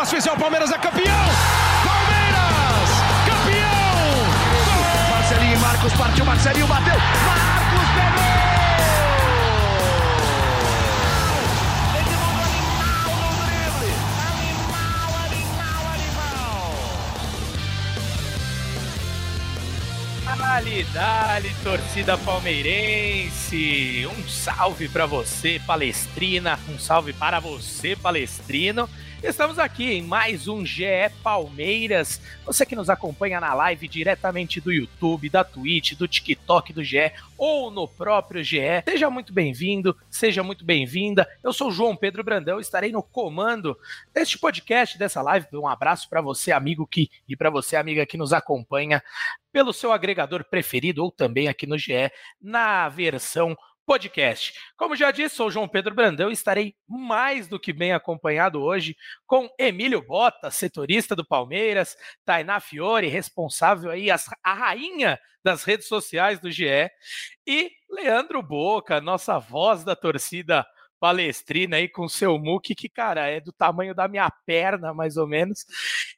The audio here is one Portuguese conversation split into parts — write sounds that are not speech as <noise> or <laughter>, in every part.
uma especial, Palmeiras é campeão! Palmeiras! Campeão! Marcelinho e Marcos partiu, Marcelinho bateu! Marcos pegou! Dali, dali, torcida palmeirense. Um salve para você, Palestrina. Um salve para você, Palestrino. Estamos aqui em mais um GE Palmeiras. Você que nos acompanha na live diretamente do YouTube, da Twitch, do TikTok do GE ou no próprio GE, seja muito bem-vindo, seja muito bem-vinda. Eu sou João Pedro Brandão, estarei no comando deste podcast, dessa live. Um abraço para você, amigo que e para você, amiga que nos acompanha pelo seu agregador preferido ou também aqui no GE na versão podcast. Como já disse, sou João Pedro Brandão e estarei mais do que bem acompanhado hoje com Emílio Bota, setorista do Palmeiras, Tainá Fiore, responsável aí, a rainha das redes sociais do GE, e Leandro Boca, nossa voz da torcida palestrina aí com seu muque, que, cara, é do tamanho da minha perna, mais ou menos.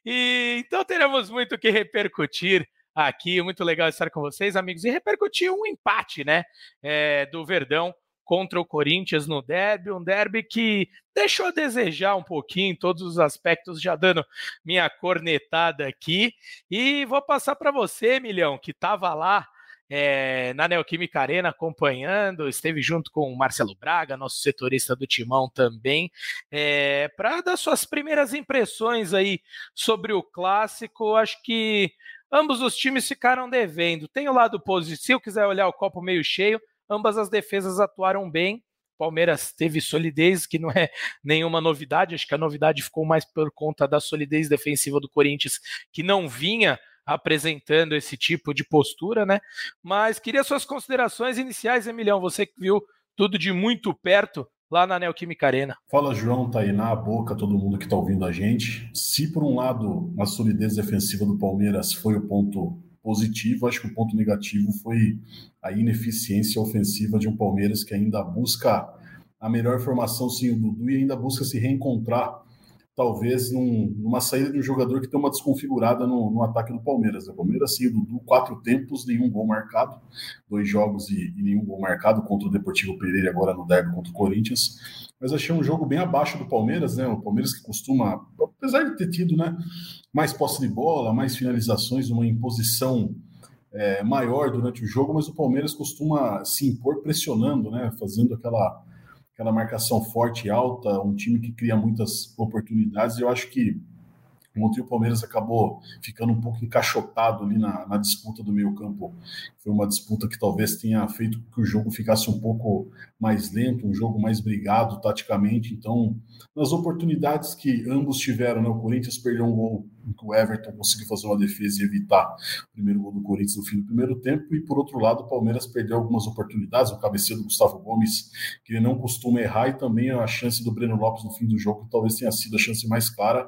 E então teremos muito o que repercutir aqui. Muito legal estar com vocês, amigos. E repercutir um empate, né? É, do Verdão contra o Corinthians no derby, um derby que deixou a desejar um pouquinho em todos os aspectos, já dando minha cornetada aqui. E vou passar para você, Milhão, que estava lá é, na Neoquímica Arena acompanhando, esteve junto com o Marcelo Braga, nosso setorista do Timão também, é, para dar suas primeiras impressões aí sobre o clássico. Acho que Ambos os times ficaram devendo. Tem o lado positivo, se eu quiser olhar o copo meio cheio, ambas as defesas atuaram bem. Palmeiras teve solidez, que não é <laughs> nenhuma novidade. Acho que a novidade ficou mais por conta da solidez defensiva do Corinthians, que não vinha apresentando esse tipo de postura, né? Mas queria suas considerações iniciais, Emilhão. Você que viu tudo de muito perto lá na Neoquímica Arena. Fala, João, Tainá, boca, todo mundo que está ouvindo a gente. Se, por um lado, a solidez defensiva do Palmeiras foi o ponto positivo, acho que o ponto negativo foi a ineficiência ofensiva de um Palmeiras que ainda busca a melhor formação sem o Dudu e ainda busca se reencontrar talvez num, numa saída de um jogador que tem uma desconfigurada no, no ataque do Palmeiras. O Palmeiras, sim, Dudu, quatro tempos, nenhum gol marcado, dois jogos e, e, nenhum gol marcado contra o Deportivo Pereira agora no derby contra o Corinthians. Mas achei um jogo bem abaixo do Palmeiras, né? O Palmeiras que costuma, apesar de ter tido né, mais posse de bola, mais finalizações, uma imposição é, maior durante o jogo, mas o Palmeiras costuma se impor pressionando, né? Fazendo aquela aquela marcação forte e alta, um time que cria muitas oportunidades. Eu acho que Ontem o Palmeiras acabou ficando um pouco encaixotado ali na, na disputa do meio campo. Foi uma disputa que talvez tenha feito que o jogo ficasse um pouco mais lento, um jogo mais brigado taticamente. Então, nas oportunidades que ambos tiveram, né, o Corinthians perdeu um gol que o Everton conseguiu fazer uma defesa e evitar o primeiro gol do Corinthians no fim do primeiro tempo, e por outro lado, o Palmeiras perdeu algumas oportunidades, o cabeceio do Gustavo Gomes, que ele não costuma errar, e também a chance do Breno Lopes no fim do jogo, que talvez tenha sido a chance mais clara,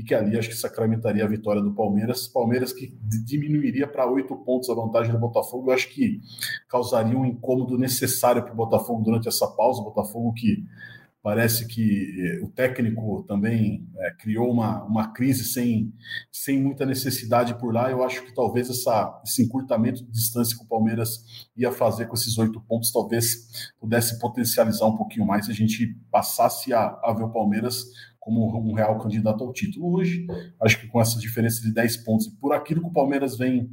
e que ali acho que sacramentaria a vitória do Palmeiras. Palmeiras que diminuiria para oito pontos a vantagem do Botafogo, eu acho que causaria um incômodo necessário para o Botafogo durante essa pausa. O Botafogo que Parece que eh, o técnico também é, criou uma, uma crise sem, sem muita necessidade por lá. Eu acho que talvez essa, esse encurtamento de distância que o Palmeiras ia fazer com esses oito pontos talvez pudesse potencializar um pouquinho mais se a gente passasse a, a ver o Palmeiras como um real candidato ao título. Hoje, acho que com essa diferença de 10 pontos e por aquilo que o Palmeiras vem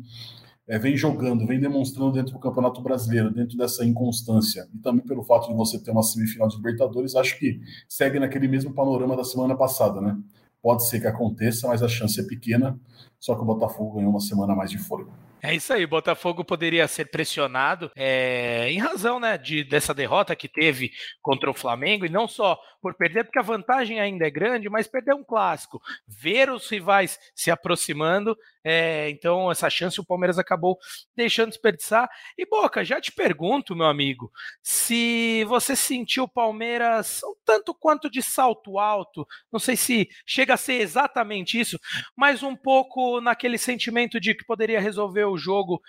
é, vem jogando, vem demonstrando dentro do Campeonato Brasileiro, dentro dessa inconstância, e também pelo fato de você ter uma semifinal de Libertadores, acho que segue naquele mesmo panorama da semana passada, né? Pode ser que aconteça, mas a chance é pequena, só que o Botafogo ganhou uma semana mais de fôlego. É isso aí, Botafogo poderia ser pressionado é, em razão né, de, dessa derrota que teve contra o Flamengo, e não só por perder, porque a vantagem ainda é grande, mas perder um clássico, ver os rivais se aproximando, é, então essa chance o Palmeiras acabou deixando desperdiçar. E Boca, já te pergunto, meu amigo, se você sentiu o Palmeiras um tanto quanto de salto alto, não sei se chega a ser exatamente isso, mas um pouco naquele sentimento de que poderia resolver o jogo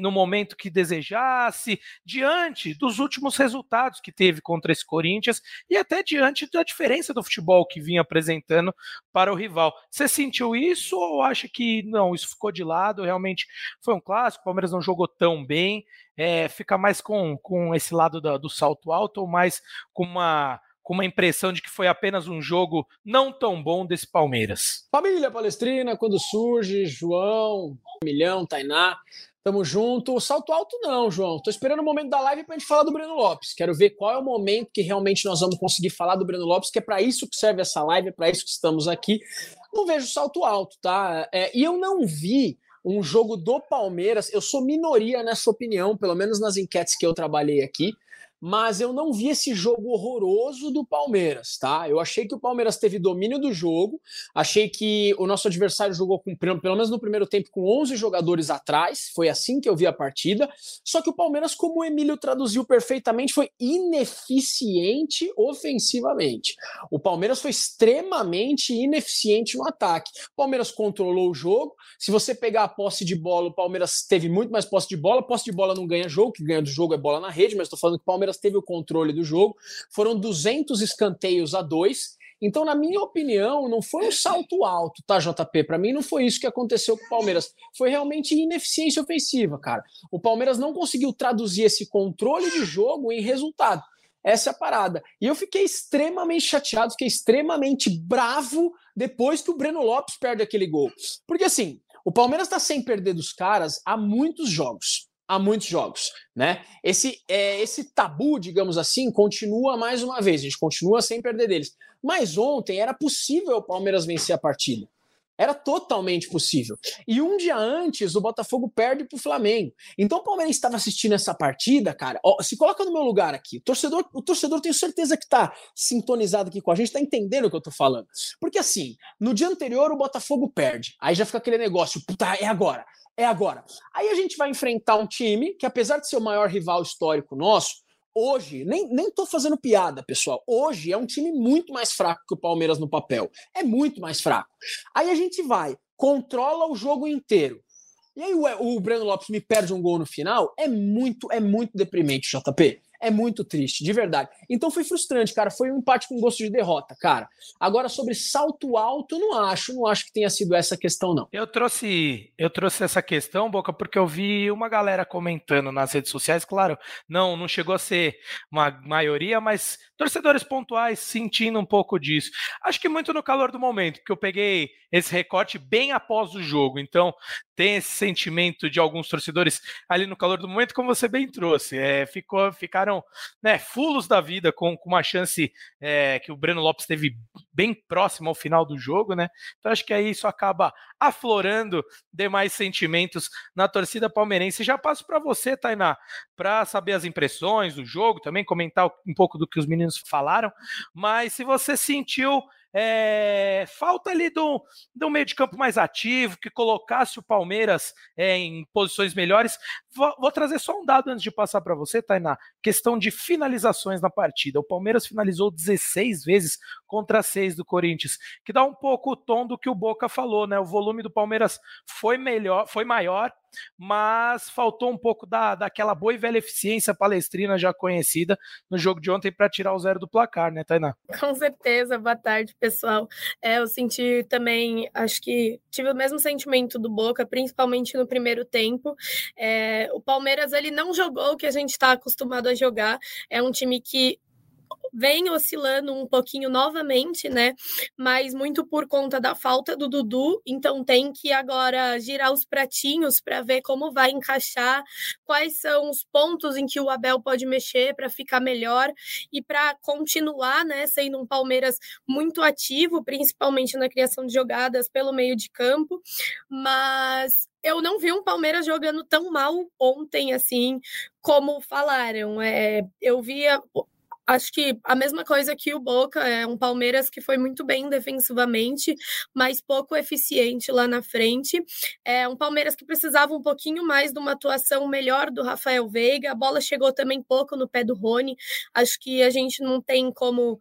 no momento que desejasse, diante dos últimos resultados que teve contra esse Corinthians e até diante da diferença do futebol que vinha apresentando para o rival. Você sentiu isso ou acha que não, isso ficou de lado? Realmente foi um clássico, o Palmeiras não jogou tão bem, é, fica mais com, com esse lado da, do salto alto ou mais com uma com uma impressão de que foi apenas um jogo não tão bom desse Palmeiras. Família Palestrina, quando surge, João, Milhão, Tainá, tamo junto. Salto alto não, João. Tô esperando o momento da live pra gente falar do Breno Lopes. Quero ver qual é o momento que realmente nós vamos conseguir falar do Breno Lopes, que é para isso que serve essa live, é para isso que estamos aqui. Não vejo salto alto, tá? É, e eu não vi um jogo do Palmeiras. Eu sou minoria nessa opinião, pelo menos nas enquetes que eu trabalhei aqui mas eu não vi esse jogo horroroso do Palmeiras, tá? Eu achei que o Palmeiras teve domínio do jogo, achei que o nosso adversário jogou com, pelo menos no primeiro tempo, com 11 jogadores atrás, foi assim que eu vi a partida, só que o Palmeiras, como o Emílio traduziu perfeitamente, foi ineficiente ofensivamente. O Palmeiras foi extremamente ineficiente no ataque. O Palmeiras controlou o jogo, se você pegar a posse de bola, o Palmeiras teve muito mais posse de bola, posse de bola não ganha jogo, que ganha do jogo é bola na rede, mas estou falando que o Palmeiras Palmeiras teve o controle do jogo. Foram 200 escanteios a dois. Então, na minha opinião, não foi um salto alto, tá, JP? Para mim, não foi isso que aconteceu com o Palmeiras. Foi realmente ineficiência ofensiva, cara. O Palmeiras não conseguiu traduzir esse controle de jogo em resultado. Essa é a parada. E eu fiquei extremamente chateado, fiquei extremamente bravo depois que o Breno Lopes perde aquele gol. Porque assim, o Palmeiras está sem perder dos caras há muitos jogos há muitos jogos, né? Esse, é, esse tabu, digamos assim, continua mais uma vez, a gente continua sem perder deles. Mas ontem era possível o Palmeiras vencer a partida. Era totalmente possível. E um dia antes, o Botafogo perde para o Flamengo. Então o Palmeiras estava assistindo essa partida, cara. Ó, se coloca no meu lugar aqui. O torcedor, o torcedor tenho certeza que está sintonizado aqui com a gente, está entendendo o que eu estou falando. Porque assim, no dia anterior o Botafogo perde. Aí já fica aquele negócio, puta, é agora é agora. Aí a gente vai enfrentar um time que, apesar de ser o maior rival histórico nosso, hoje, nem, nem tô fazendo piada, pessoal. Hoje é um time muito mais fraco que o Palmeiras no papel. É muito mais fraco. Aí a gente vai, controla o jogo inteiro. E aí o, o Breno Lopes me perde um gol no final, é muito, é muito deprimente, JP é muito triste, de verdade. Então foi frustrante, cara. Foi um empate com gosto de derrota, cara. Agora, sobre salto alto, não acho, não acho que tenha sido essa questão, não. Eu trouxe, eu trouxe essa questão, Boca, porque eu vi uma galera comentando nas redes sociais, claro, não, não chegou a ser uma maioria, mas torcedores pontuais sentindo um pouco disso. Acho que muito no calor do momento, porque eu peguei esse recorte bem após o jogo. Então, tem esse sentimento de alguns torcedores ali no calor do momento, como você bem trouxe. É, ficou, ficaram né, fulos da vida com, com uma chance é, que o Breno Lopes teve bem próximo ao final do jogo, né? Então acho que aí isso acaba aflorando demais sentimentos na torcida palmeirense. Já passo para você, Tainá, para saber as impressões do jogo, também comentar um pouco do que os meninos falaram. Mas se você sentiu é, falta ali do, do meio de campo mais ativo, que colocasse o Palmeiras é, em posições melhores. Vou, vou, trazer só um dado antes de passar para você, Tainá. Questão de finalizações na partida. O Palmeiras finalizou 16 vezes contra 6 do Corinthians, que dá um pouco o tom do que o Boca falou, né? O volume do Palmeiras foi melhor, foi maior, mas faltou um pouco da, daquela boa e velha eficiência palestrina já conhecida no jogo de ontem para tirar o zero do placar, né, Tainá? <laughs> Com certeza, boa tarde, pessoal. É, eu senti também, acho que tive o mesmo sentimento do Boca, principalmente no primeiro tempo. É, o Palmeiras ele não jogou o que a gente está acostumado a jogar. É um time que vem oscilando um pouquinho novamente, né? Mas muito por conta da falta do Dudu, então tem que agora girar os pratinhos para ver como vai encaixar, quais são os pontos em que o Abel pode mexer para ficar melhor e para continuar, né, sendo um Palmeiras muito ativo, principalmente na criação de jogadas pelo meio de campo, mas eu não vi um Palmeiras jogando tão mal ontem, assim, como falaram. É, eu via acho que a mesma coisa que o Boca, é um Palmeiras que foi muito bem defensivamente, mas pouco eficiente lá na frente. É um Palmeiras que precisava um pouquinho mais de uma atuação melhor do Rafael Veiga. A bola chegou também pouco no pé do Rony. Acho que a gente não tem como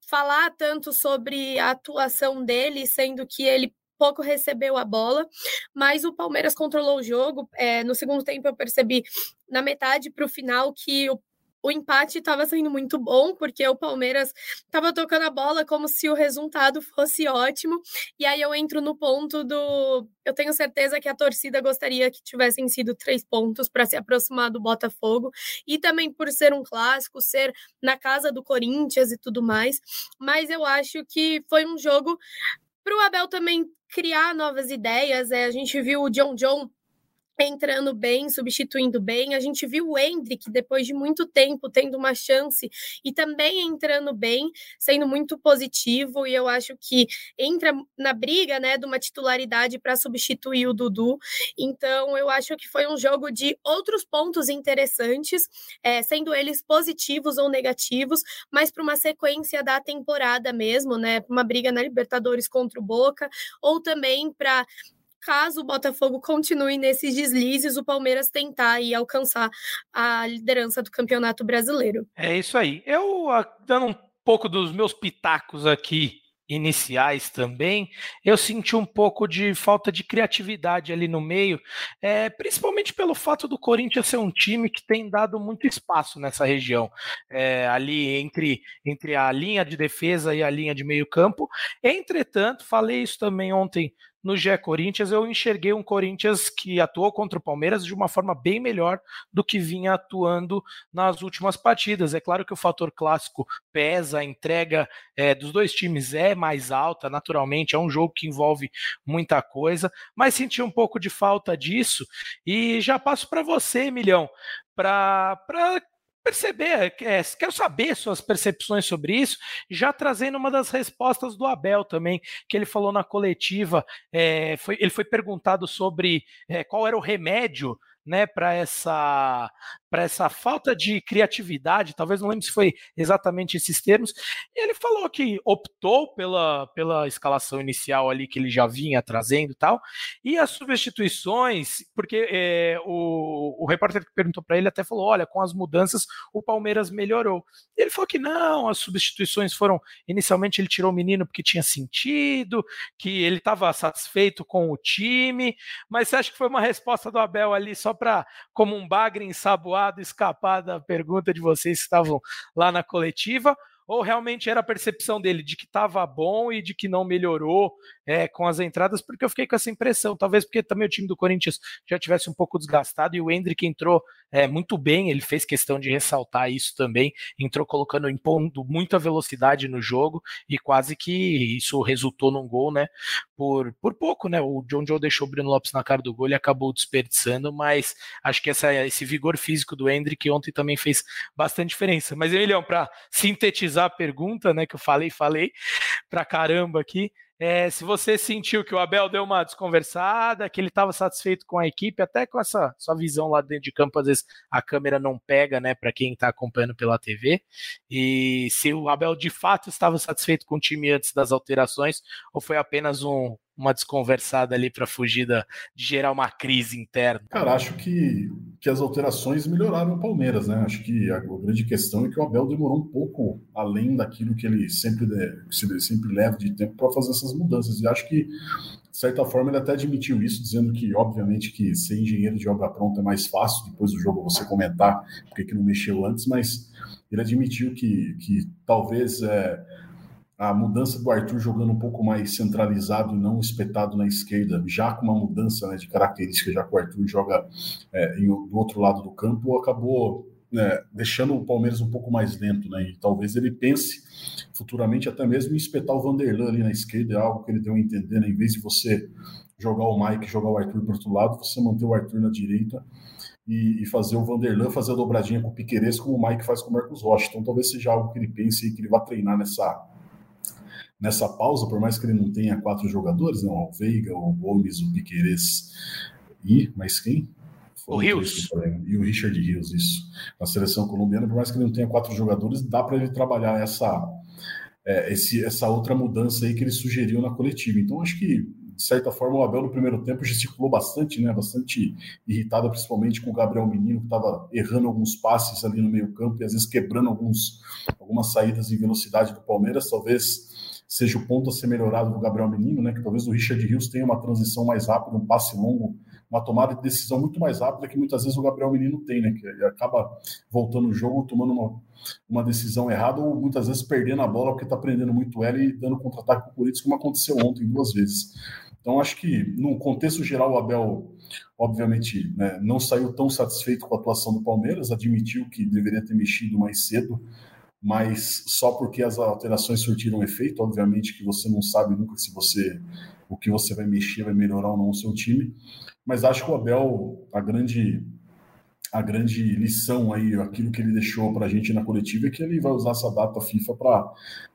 falar tanto sobre a atuação dele, sendo que ele pouco recebeu a bola, mas o Palmeiras controlou o jogo. É, no segundo tempo, eu percebi na metade para o final que o o empate estava sendo muito bom, porque o Palmeiras estava tocando a bola como se o resultado fosse ótimo. E aí eu entro no ponto do. Eu tenho certeza que a torcida gostaria que tivessem sido três pontos para se aproximar do Botafogo. E também por ser um clássico, ser na casa do Corinthians e tudo mais. Mas eu acho que foi um jogo para o Abel também criar novas ideias. É, a gente viu o John John entrando bem, substituindo bem. A gente viu o Hendrick, depois de muito tempo, tendo uma chance e também entrando bem, sendo muito positivo. E eu acho que entra na briga né, de uma titularidade para substituir o Dudu. Então, eu acho que foi um jogo de outros pontos interessantes, é, sendo eles positivos ou negativos, mas para uma sequência da temporada mesmo, né? Uma briga na Libertadores contra o Boca, ou também para caso o Botafogo continue nesses deslizes, o Palmeiras tentar e alcançar a liderança do Campeonato Brasileiro. É isso aí. Eu, ah, dando um pouco dos meus pitacos aqui iniciais também, eu senti um pouco de falta de criatividade ali no meio, é, principalmente pelo fato do Corinthians ser um time que tem dado muito espaço nessa região, é, ali entre, entre a linha de defesa e a linha de meio campo. Entretanto, falei isso também ontem no GE Corinthians, eu enxerguei um Corinthians que atuou contra o Palmeiras de uma forma bem melhor do que vinha atuando nas últimas partidas. É claro que o fator clássico pesa, a entrega é, dos dois times é mais alta, naturalmente, é um jogo que envolve muita coisa, mas senti um pouco de falta disso. E já passo para você, Milhão, para perceber, é, quero saber suas percepções sobre isso, já trazendo uma das respostas do Abel também, que ele falou na coletiva, é, foi, ele foi perguntado sobre é, qual era o remédio né, para essa para essa falta de criatividade, talvez não lembro se foi exatamente esses termos. ele falou que optou pela, pela escalação inicial ali que ele já vinha trazendo e tal, e as substituições, porque é, o, o repórter que perguntou para ele até falou: olha, com as mudanças o Palmeiras melhorou. Ele falou que não, as substituições foram inicialmente ele tirou o menino porque tinha sentido, que ele estava satisfeito com o time, mas você acha que foi uma resposta do Abel ali só para como um bagre ensaboado escapar da pergunta de vocês que estavam lá na coletiva? Ou realmente era a percepção dele de que estava bom e de que não melhorou é, com as entradas, porque eu fiquei com essa impressão, talvez porque também o time do Corinthians já tivesse um pouco desgastado e o Hendrick entrou é, muito bem, ele fez questão de ressaltar isso também, entrou colocando, impondo muita velocidade no jogo e quase que isso resultou num gol, né, por, por pouco, né, o John Joe deixou o Bruno Lopes na cara do gol e acabou desperdiçando, mas acho que essa, esse vigor físico do Hendrick ontem também fez bastante diferença. Mas, Emilião, para sintetizar a pergunta, né, que eu falei, falei pra caramba aqui, é, se você sentiu que o Abel deu uma desconversada, que ele estava satisfeito com a equipe, até com essa sua visão lá dentro de campo, às vezes a câmera não pega, né, para quem está acompanhando pela TV. E se o Abel de fato estava satisfeito com o time antes das alterações, ou foi apenas um, uma desconversada ali para fugir da, de gerar uma crise interna? Cara, acho que, que as alterações melhoraram o Palmeiras, né? Acho que a, grande questão é que o Abel demorou um pouco além daquilo que ele sempre, de, sempre leva de tempo para fazer essas mudanças. E acho que, de certa forma, ele até admitiu isso, dizendo que, obviamente, que ser engenheiro de obra pronta é mais fácil, depois do jogo você comentar porque que não mexeu antes, mas ele admitiu que, que talvez. É, a mudança do Arthur jogando um pouco mais centralizado e não espetado na esquerda, já com uma mudança né, de característica, já que o Arthur joga é, em, do outro lado do campo, acabou né, deixando o Palmeiras um pouco mais lento, né? E talvez ele pense futuramente até mesmo em espetar o Vanderlan ali na esquerda, é algo que ele deu a entender, né? Em vez de você jogar o Mike, jogar o Arthur para outro lado, você manter o Arthur na direita e, e, fazer o Vanderlan fazer a dobradinha com o Piqueires, como o Mike faz com o Marcos Rocha. Então talvez seja algo que ele pense e que ele vá treinar nessa nessa pausa, por mais que ele não tenha quatro jogadores, não, o Veiga, o Gomes, o Piqueires e, mas quem? o Rios. E o Richard Rios, isso. Na seleção colombiana, por mais que ele não tenha quatro jogadores, dá para ele trabalhar essa, é, esse, essa outra mudança aí que ele sugeriu na coletiva. Então, acho que, de certa forma, o Abel no primeiro tempo gesticulou bastante, né? Bastante irritado, principalmente com o Gabriel Menino, que estava errando alguns passes ali no meio campo e às vezes quebrando alguns, algumas saídas em velocidade do Palmeiras, talvez seja o ponto a ser melhorado do Gabriel Menino, né? Que talvez o Richard Rios tenha uma transição mais rápida, um passe longo, uma tomada de decisão muito mais rápida que muitas vezes o Gabriel Menino tem, né? Que acaba voltando o jogo, tomando uma, uma decisão errada ou muitas vezes perdendo a bola porque está prendendo muito ela e dando contra-ataque para o Corinthians, como aconteceu ontem duas vezes. Então, acho que, no contexto geral, o Abel, obviamente, né, não saiu tão satisfeito com a atuação do Palmeiras, admitiu que deveria ter mexido mais cedo, mas só porque as alterações surtiram efeito, obviamente que você não sabe nunca se você o que você vai mexer vai melhorar ou não o seu time. Mas acho que o Abel, a grande a grande lição aí, aquilo que ele deixou para a gente na coletiva é que ele vai usar essa data FIFA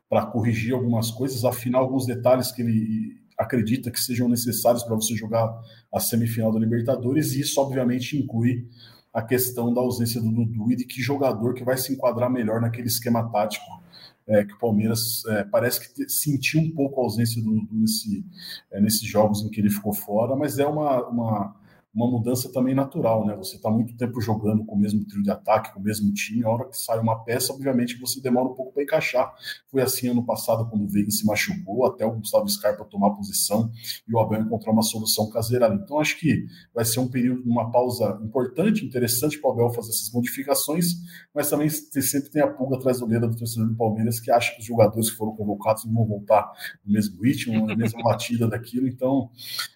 para corrigir algumas coisas, afinar alguns detalhes que ele acredita que sejam necessários para você jogar a semifinal da Libertadores, e isso obviamente inclui a questão da ausência do Dudu e de que jogador que vai se enquadrar melhor naquele esquema tático é, que o Palmeiras é, parece que sentiu um pouco a ausência do Dudu nesse, é, nesses jogos em que ele ficou fora, mas é uma, uma uma mudança também natural, né? Você está muito tempo jogando com o mesmo trio de ataque, com o mesmo time, a hora que sai uma peça, obviamente você demora um pouco para encaixar. Foi assim ano passado, quando o Veiga se machucou, até o Gustavo Scarpa tomar posição e o Abel encontrar uma solução caseira ali. Então, acho que vai ser um período, uma pausa importante, interessante para o Abel fazer essas modificações, mas também sempre tem a pulga atrás do dedo do torcedor do Palmeiras que acha que os jogadores que foram convocados não vão voltar no mesmo ritmo, na mesma batida daquilo. Então,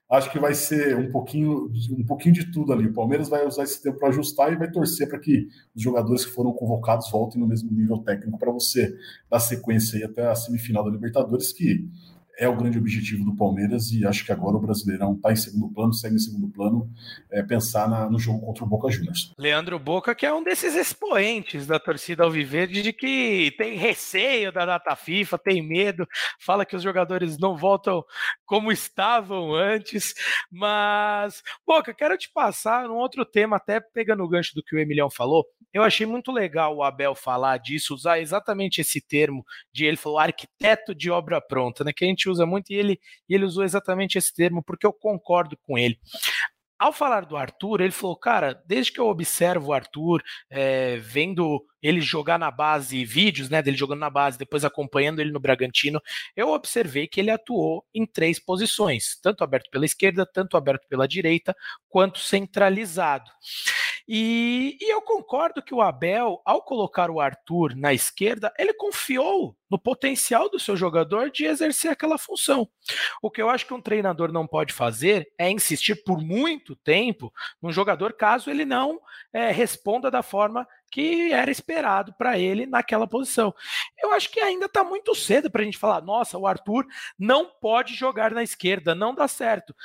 acho que vai ser um pouquinho, um pouquinho de tudo ali. O Palmeiras vai usar esse tempo para ajustar e vai torcer para que os jogadores que foram convocados voltem no mesmo nível técnico para você dar sequência aí até a semifinal da Libertadores, que é o grande objetivo do Palmeiras e acho que agora o Brasileirão está em segundo plano, segue em segundo plano, é, pensar na, no jogo contra o Boca Juniors. Leandro Boca, que é um desses expoentes da torcida alviverde de que tem receio da data FIFA, tem medo, fala que os jogadores não voltam como estavam antes, mas Boca, quero te passar um outro tema, até pegando o gancho do que o Emilião falou, eu achei muito legal o Abel falar disso, usar exatamente esse termo de ele falou arquiteto de obra pronta, né? Que a gente usa muito e ele, ele usou exatamente esse termo porque eu concordo com ele. Ao falar do Arthur, ele falou, cara, desde que eu observo o Arthur, é, vendo ele jogar na base, vídeos né, dele jogando na base, depois acompanhando ele no Bragantino, eu observei que ele atuou em três posições, tanto aberto pela esquerda, tanto aberto pela direita, quanto centralizado. E, e, eu concordo que o Abel, ao colocar o Arthur na esquerda, ele confiou no potencial do seu jogador de exercer aquela função. O que eu acho que um treinador não pode fazer é insistir por muito tempo num jogador caso ele não é, responda da forma que era esperado para ele naquela posição. Eu acho que ainda está muito cedo para a gente falar, nossa, o Arthur não pode jogar na esquerda, não dá certo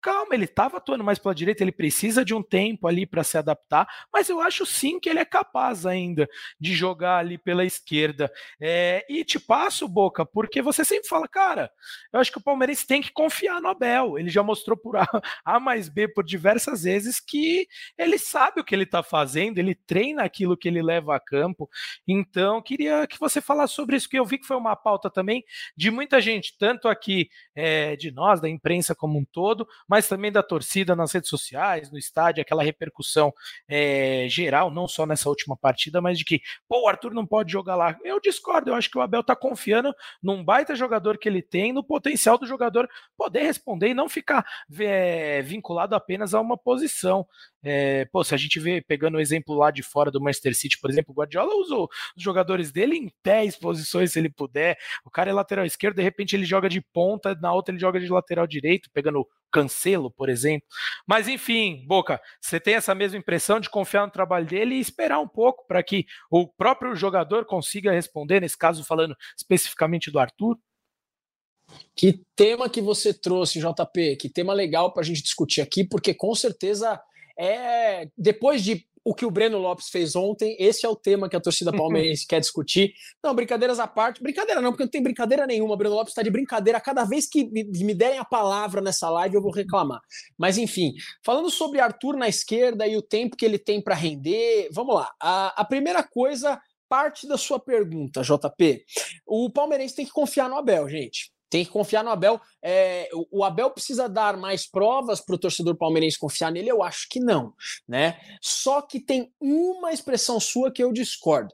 calma, ele estava atuando mais pela direita, ele precisa de um tempo ali para se adaptar, mas eu acho sim que ele é capaz ainda de jogar ali pela esquerda. É, e te passo, Boca, porque você sempre fala, cara, eu acho que o Palmeirense tem que confiar no Abel. Ele já mostrou por <laughs> A, a mais B por diversas vezes que ele sabe o que ele está fazendo, ele treina aquilo que ele leva a campo. Então, queria que você falasse sobre isso, que eu vi que foi uma pauta também de muita gente, tanto aqui é, de nós, da imprensa como um todo, mas mas também da torcida nas redes sociais, no estádio, aquela repercussão é, geral, não só nessa última partida, mas de que, pô, o Arthur não pode jogar lá. Eu discordo, eu acho que o Abel tá confiando num baita jogador que ele tem, no potencial do jogador poder responder e não ficar é, vinculado apenas a uma posição. É, pô, se a gente vê, pegando o exemplo lá de fora do Manchester City, por exemplo, o Guardiola usou os jogadores dele em 10 posições, se ele puder. O cara é lateral esquerdo, de repente ele joga de ponta, na outra ele joga de lateral direito, pegando Cancelo, por exemplo. Mas enfim, Boca, você tem essa mesma impressão de confiar no trabalho dele e esperar um pouco para que o próprio jogador consiga responder, nesse caso falando especificamente do Arthur? Que tema que você trouxe, JP? Que tema legal para a gente discutir aqui, porque com certeza é depois de o que o Breno Lopes fez ontem, esse é o tema que a torcida palmeirense quer discutir. Não, brincadeiras à parte. Brincadeira não, porque não tem brincadeira nenhuma. O Breno Lopes está de brincadeira. Cada vez que me derem a palavra nessa live, eu vou reclamar. Mas, enfim, falando sobre Arthur na esquerda e o tempo que ele tem para render, vamos lá. A, a primeira coisa parte da sua pergunta, JP. O palmeirense tem que confiar no Abel, gente. Tem que confiar no Abel. É, o Abel precisa dar mais provas para o torcedor palmeirense confiar nele? Eu acho que não, né? Só que tem uma expressão sua que eu discordo,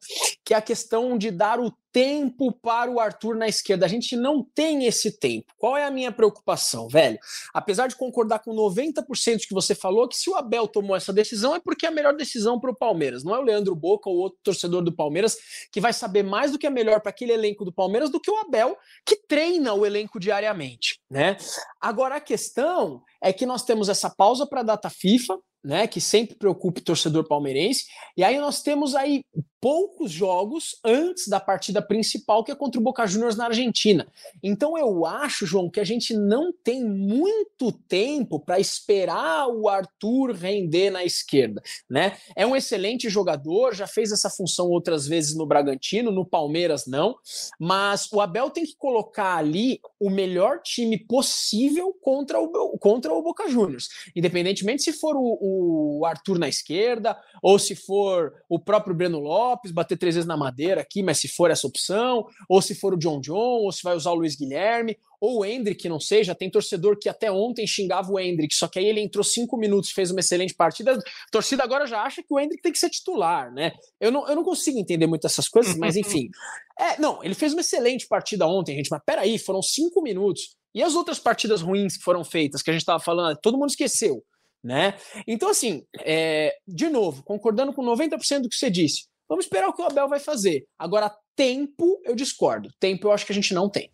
que é a questão de dar o tempo para o Arthur na esquerda. A gente não tem esse tempo. Qual é a minha preocupação, velho? Apesar de concordar com 90% que você falou, que se o Abel tomou essa decisão é porque é a melhor decisão para o Palmeiras. Não é o Leandro Boca ou outro torcedor do Palmeiras que vai saber mais do que é melhor para aquele elenco do Palmeiras do que o Abel, que treina o elenco diariamente, né? Agora a questão é que nós temos essa pausa para a data FIFA, né, que sempre preocupa o torcedor palmeirense. E aí nós temos aí poucos jogos antes da partida principal, que é contra o Boca Juniors na Argentina. Então eu acho, João, que a gente não tem muito tempo para esperar o Arthur render na esquerda, né? É um excelente jogador, já fez essa função outras vezes no Bragantino, no Palmeiras não, mas o Abel tem que colocar ali o melhor time possível contra o, contra o Boca Juniors, independentemente se for o, o Arthur na esquerda ou se for o próprio Breno Lopes Lopes, bater três vezes na madeira aqui, mas se for essa opção, ou se for o John John, ou se vai usar o Luiz Guilherme, ou o Hendrick, não sei, já tem torcedor que até ontem xingava o Hendrick, só que aí ele entrou cinco minutos, fez uma excelente partida, a torcida agora já acha que o Hendrick tem que ser titular, né? Eu não, eu não consigo entender muito essas coisas, mas <laughs> enfim. É, não, ele fez uma excelente partida ontem, gente, mas peraí, foram cinco minutos. E as outras partidas ruins que foram feitas, que a gente estava falando, todo mundo esqueceu, né? Então, assim, é, de novo, concordando com 90% do que você disse, Vamos esperar o que o Abel vai fazer. Agora, tempo, eu discordo. Tempo eu acho que a gente não tem.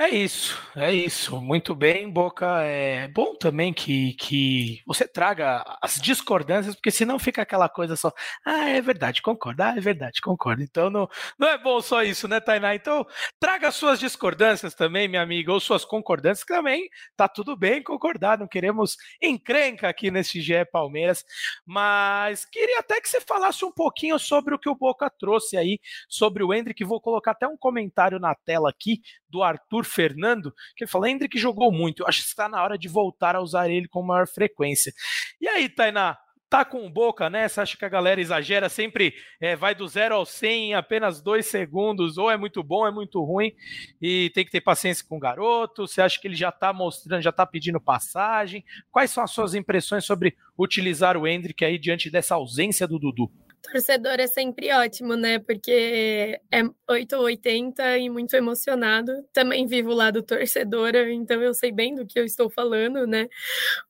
É isso, é isso. Muito bem, Boca. É bom também que, que você traga as discordâncias, porque senão fica aquela coisa só. Ah, é verdade, concordo. Ah, é verdade, concordo. Então não, não é bom só isso, né, Tainá? Então traga suas discordâncias também, minha amiga, ou suas concordâncias, também tá tudo bem concordar. Não queremos encrenca aqui nesse GE Palmeiras, mas queria até que você falasse um pouquinho sobre o que o Boca trouxe aí, sobre o Hendrick. Vou colocar até um comentário na tela aqui do Arthur Fernando, que ele fala: Hendrick jogou muito, acho que está na hora de voltar a usar ele com maior frequência. E aí, Tainá? Tá com boca nessa? Acha que a galera exagera? Sempre é, vai do zero ao 100 em apenas dois segundos, ou é muito bom, é muito ruim, e tem que ter paciência com o garoto. Você acha que ele já tá mostrando, já tá pedindo passagem? Quais são as suas impressões sobre utilizar o Hendrick aí diante dessa ausência do Dudu? Torcedor é sempre ótimo, né? Porque é 8 ou 80 e muito emocionado. Também vivo lá do torcedora, então eu sei bem do que eu estou falando, né?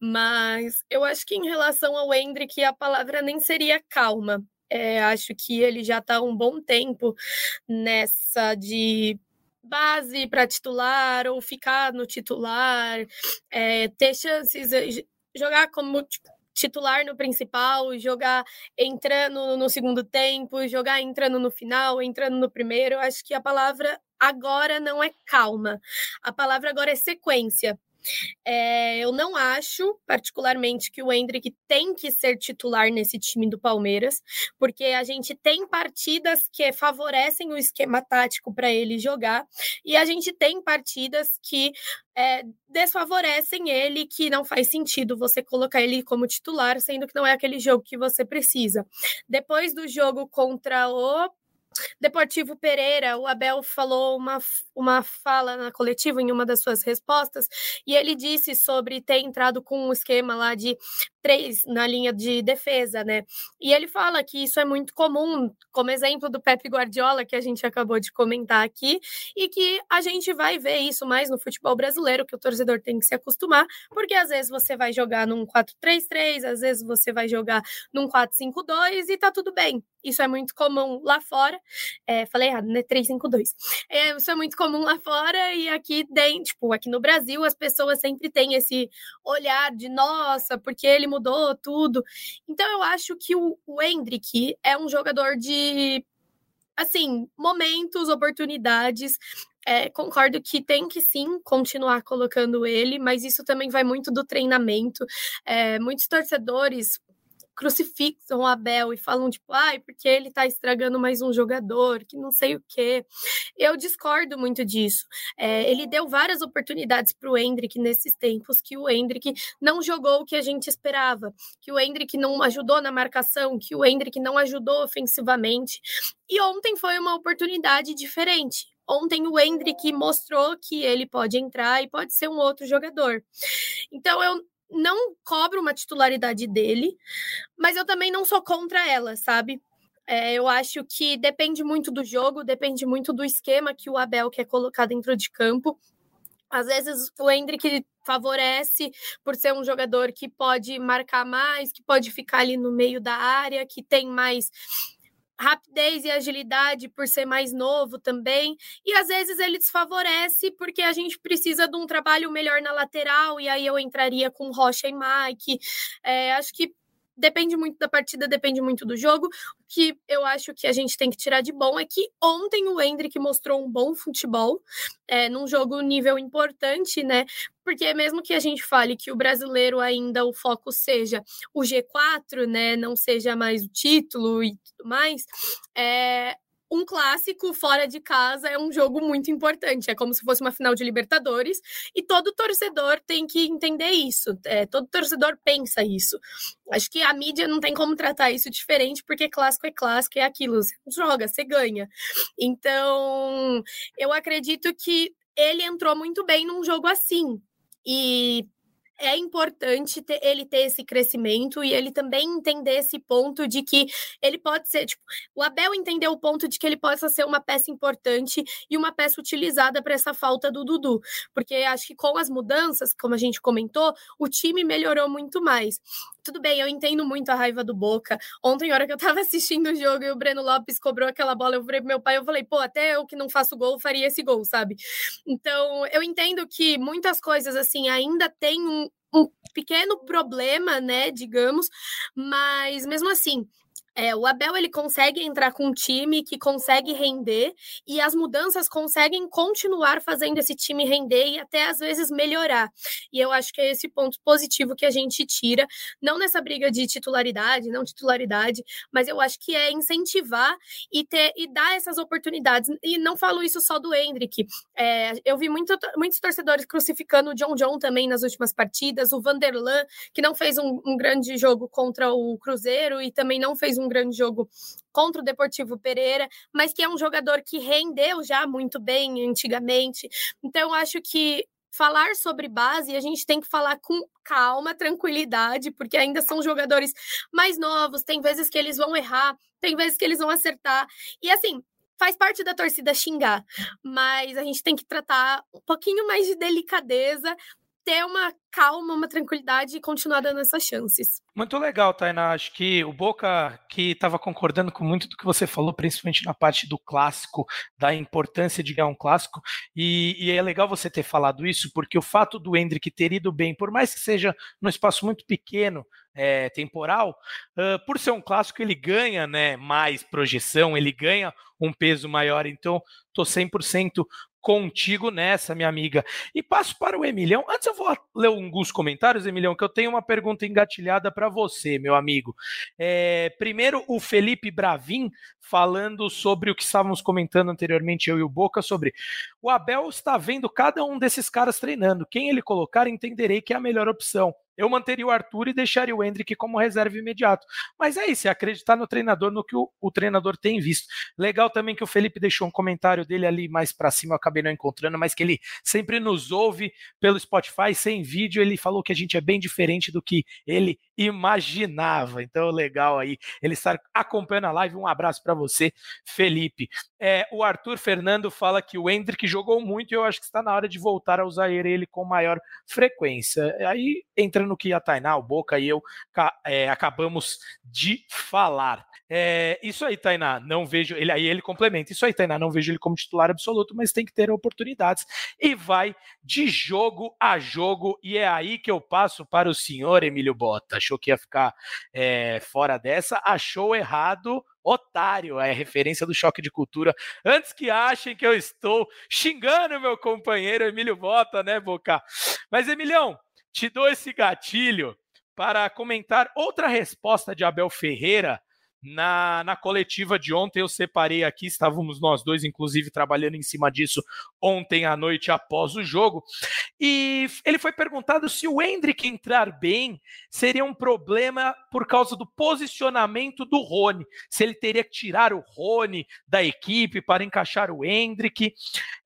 Mas eu acho que em relação ao Hendrick, a palavra nem seria calma. É, acho que ele já está um bom tempo nessa de base para titular ou ficar no titular, é, ter chances, jogar como tipo, titular no principal, jogar entrando no segundo tempo, jogar entrando no final, entrando no primeiro. Acho que a palavra agora não é calma. A palavra agora é sequência. É, eu não acho, particularmente, que o Hendrick tem que ser titular nesse time do Palmeiras, porque a gente tem partidas que favorecem o esquema tático para ele jogar, e a gente tem partidas que é, desfavorecem ele, que não faz sentido você colocar ele como titular, sendo que não é aquele jogo que você precisa. Depois do jogo contra o Deportivo Pereira, o Abel falou uma, uma fala na coletiva em uma das suas respostas, e ele disse sobre ter entrado com um esquema lá de três na linha de defesa, né? E ele fala que isso é muito comum, como exemplo do Pepe Guardiola, que a gente acabou de comentar aqui, e que a gente vai ver isso mais no futebol brasileiro, que o torcedor tem que se acostumar, porque às vezes você vai jogar num 4-3-3, às vezes você vai jogar num 4-5-2 e tá tudo bem. Isso é muito comum lá fora. É, falei errado, né? 352. É, isso é muito comum lá fora e aqui dentro, tipo, aqui no Brasil, as pessoas sempre têm esse olhar de nossa, porque ele mudou tudo. Então eu acho que o, o Hendrick é um jogador de assim, momentos, oportunidades. É, concordo que tem que sim continuar colocando ele, mas isso também vai muito do treinamento. É, muitos torcedores crucifixam o Abel e falam, tipo, ai, porque ele tá estragando mais um jogador, que não sei o quê. Eu discordo muito disso. É, ele deu várias oportunidades para o Hendrick nesses tempos que o Hendrick não jogou o que a gente esperava, que o Hendrick não ajudou na marcação, que o Hendrick não ajudou ofensivamente. E ontem foi uma oportunidade diferente. Ontem o Hendrick mostrou que ele pode entrar e pode ser um outro jogador. Então eu não cobro uma titularidade dele, mas eu também não sou contra ela, sabe? É, eu acho que depende muito do jogo, depende muito do esquema que o Abel quer colocar dentro de campo. Às vezes o Hendrick favorece por ser um jogador que pode marcar mais, que pode ficar ali no meio da área, que tem mais rapidez e agilidade por ser mais novo também. E às vezes ele desfavorece porque a gente precisa de um trabalho melhor na lateral, e aí eu entraria com Rocha e Mike. É, acho que depende muito da partida, depende muito do jogo. O que eu acho que a gente tem que tirar de bom é que ontem o Hendrick mostrou um bom futebol, é, num jogo nível importante, né? Porque mesmo que a gente fale que o brasileiro ainda o foco seja o G4, né? Não seja mais o título e tudo mais, é, um clássico fora de casa é um jogo muito importante. É como se fosse uma final de Libertadores e todo torcedor tem que entender isso. É, todo torcedor pensa isso. Acho que a mídia não tem como tratar isso diferente, porque clássico é clássico, é aquilo. Você joga, você ganha. Então, eu acredito que ele entrou muito bem num jogo assim. E é importante ter, ele ter esse crescimento e ele também entender esse ponto de que ele pode ser, tipo, o Abel entendeu o ponto de que ele possa ser uma peça importante e uma peça utilizada para essa falta do Dudu, porque acho que com as mudanças, como a gente comentou, o time melhorou muito mais. Tudo bem, eu entendo muito a raiva do Boca. Ontem, hora que eu tava <laughs> assistindo o jogo e o Breno Lopes cobrou aquela bola, eu falei pro meu pai, eu falei, pô, até eu que não faço gol faria esse gol, sabe? Então, eu entendo que muitas coisas assim ainda tem um, um pequeno problema, né, digamos, mas mesmo assim, é, o Abel ele consegue entrar com um time que consegue render e as mudanças conseguem continuar fazendo esse time render e até às vezes melhorar. E eu acho que é esse ponto positivo que a gente tira, não nessa briga de titularidade, não titularidade, mas eu acho que é incentivar e ter e dar essas oportunidades. E não falo isso só do Hendrick. É, eu vi muito, muitos torcedores crucificando o John John também nas últimas partidas, o Vanderlan, que não fez um, um grande jogo contra o Cruzeiro e também não fez um um grande jogo contra o Deportivo Pereira, mas que é um jogador que rendeu já muito bem antigamente. Então, acho que falar sobre base, a gente tem que falar com calma, tranquilidade, porque ainda são jogadores mais novos, tem vezes que eles vão errar, tem vezes que eles vão acertar. E assim, faz parte da torcida xingar, mas a gente tem que tratar um pouquinho mais de delicadeza, ter uma calma, uma tranquilidade e continuar dando essas chances. Muito legal, Tainá. Acho que o Boca que estava concordando com muito do que você falou, principalmente na parte do clássico, da importância de ganhar um clássico. E, e é legal você ter falado isso, porque o fato do Hendrick ter ido bem, por mais que seja num espaço muito pequeno, é, temporal, uh, por ser um clássico, ele ganha né, mais projeção, ele ganha um peso maior. Então, estou 100% contigo nessa, minha amiga. E passo para o Emilhão. Antes eu vou ler alguns comentários, Emilhão, que eu tenho uma pergunta engatilhada para você, meu amigo. É, primeiro, o Felipe Bravin falando sobre o que estávamos comentando anteriormente, eu e o Boca, sobre o Abel está vendo cada um desses caras treinando. Quem ele colocar, entenderei que é a melhor opção. Eu manteria o Arthur e deixaria o Hendrick como reserva imediato. Mas é isso, é acreditar no treinador, no que o, o treinador tem visto. Legal também que o Felipe deixou um comentário dele ali mais para cima, eu acabei não encontrando, mas que ele sempre nos ouve pelo Spotify, sem vídeo. Ele falou que a gente é bem diferente do que ele imaginava. Então, legal aí ele estar acompanhando a live. Um abraço para você, Felipe. É, o Arthur Fernando fala que o Hendrick jogou muito e eu acho que está na hora de voltar a usar ele com maior frequência. Aí entra no que a Tainá, o Boca e eu é, acabamos de falar. É, isso aí, Tainá, não vejo. Ele aí ele complementa. Isso aí, Tainá, não vejo ele como titular absoluto, mas tem que ter oportunidades. E vai de jogo a jogo. E é aí que eu passo para o senhor Emílio Bota. Achou que ia ficar é, fora dessa, achou errado otário, é referência do choque de cultura. Antes que achem que eu estou xingando meu companheiro Emílio Bota, né, Boca? Mas, Emilhão, te dou esse gatilho para comentar outra resposta de Abel Ferreira na, na coletiva de ontem, eu separei aqui, estávamos nós dois, inclusive, trabalhando em cima disso ontem à noite após o jogo. E ele foi perguntado se o Hendrick entrar bem seria um problema por causa do posicionamento do Rony, se ele teria que tirar o Rony da equipe para encaixar o Hendrick.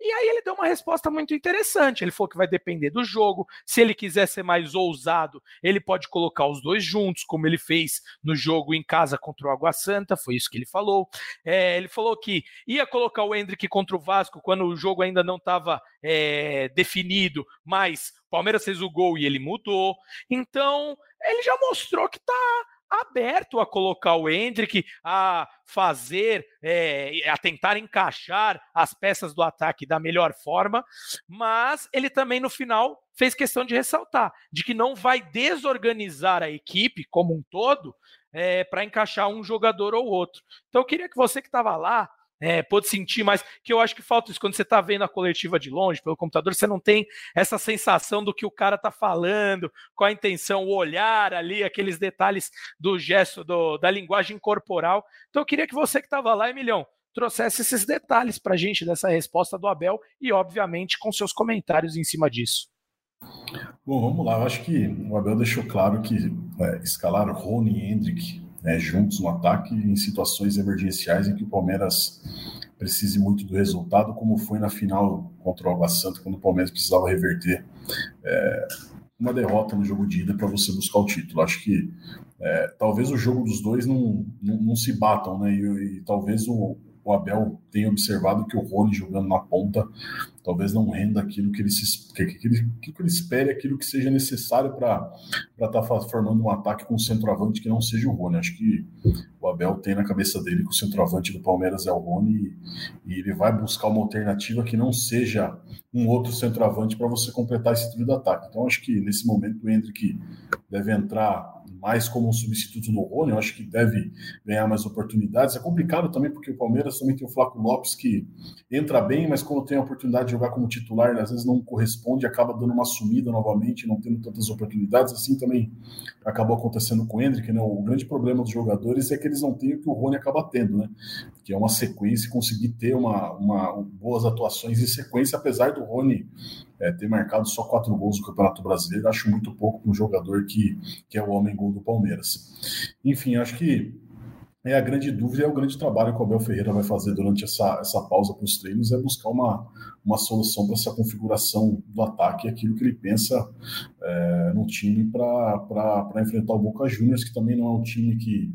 E aí ele deu uma resposta muito interessante. Ele falou que vai depender do jogo. Se ele quiser ser mais ousado, ele pode colocar os dois juntos, como ele fez no jogo em casa contra o Água Santa, foi isso que ele falou. É, ele falou que ia colocar o Hendrick contra o Vasco quando o jogo ainda não estava é, definido, mas o Palmeiras fez o gol e ele mudou. Então, ele já mostrou que está aberto a colocar o Hendrick, a fazer, é, a tentar encaixar as peças do ataque da melhor forma, mas ele também no final fez questão de ressaltar de que não vai desorganizar a equipe como um todo é, para encaixar um jogador ou outro. Então eu queria que você que estava lá é, pôde sentir mais, que eu acho que falta isso. Quando você está vendo a coletiva de longe, pelo computador, você não tem essa sensação do que o cara está falando, qual a intenção, o olhar ali, aqueles detalhes do gesto, do, da linguagem corporal. Então eu queria que você que estava lá, Emilhão, trouxesse esses detalhes para a gente dessa resposta do Abel e, obviamente, com seus comentários em cima disso. Bom, vamos lá. Eu acho que o Abel deixou claro que é, escalar Rony e Hendrick né, juntos no ataque em situações emergenciais em que o Palmeiras precise muito do resultado, como foi na final contra o Água Santa, quando o Palmeiras precisava reverter é, uma derrota no jogo de ida para você buscar o título. Acho que é, talvez o jogo dos dois não, não, não se batam, né? E, e talvez o, o Abel tenha observado que o Rony jogando na ponta talvez não renda aquilo que ele, se, que, que, ele, que ele espere, aquilo que seja necessário para estar tá formando um ataque com um centroavante que não seja o Rony. Acho que o Abel tem na cabeça dele que o centroavante do Palmeiras é o Rony e, e ele vai buscar uma alternativa que não seja um outro centroavante para você completar esse trio de ataque. Então acho que nesse momento o Hendrick deve entrar mais como um substituto do Rony, eu acho que deve ganhar mais oportunidades. É complicado também porque o Palmeiras também tem o Flaco Lopes que entra bem, mas quando tem a oportunidade de jogar como titular, às vezes não corresponde, acaba dando uma sumida novamente, não tendo tantas oportunidades. Assim também acabou acontecendo com o Hendrick, né? O grande problema dos jogadores é que eles não têm o que o Rony acaba tendo, né? Que é uma sequência, conseguir ter uma, uma boas atuações em sequência, apesar do Rony é, ter marcado só quatro gols no Campeonato Brasileiro, acho muito pouco para um jogador que, que é o homem-gol do Palmeiras. Enfim, acho que é a grande dúvida é o grande trabalho que o Abel Ferreira vai fazer durante essa, essa pausa para os treinos é buscar uma, uma solução para essa configuração do ataque, aquilo que ele pensa é, no time para enfrentar o Boca Juniors, que também não é um time que,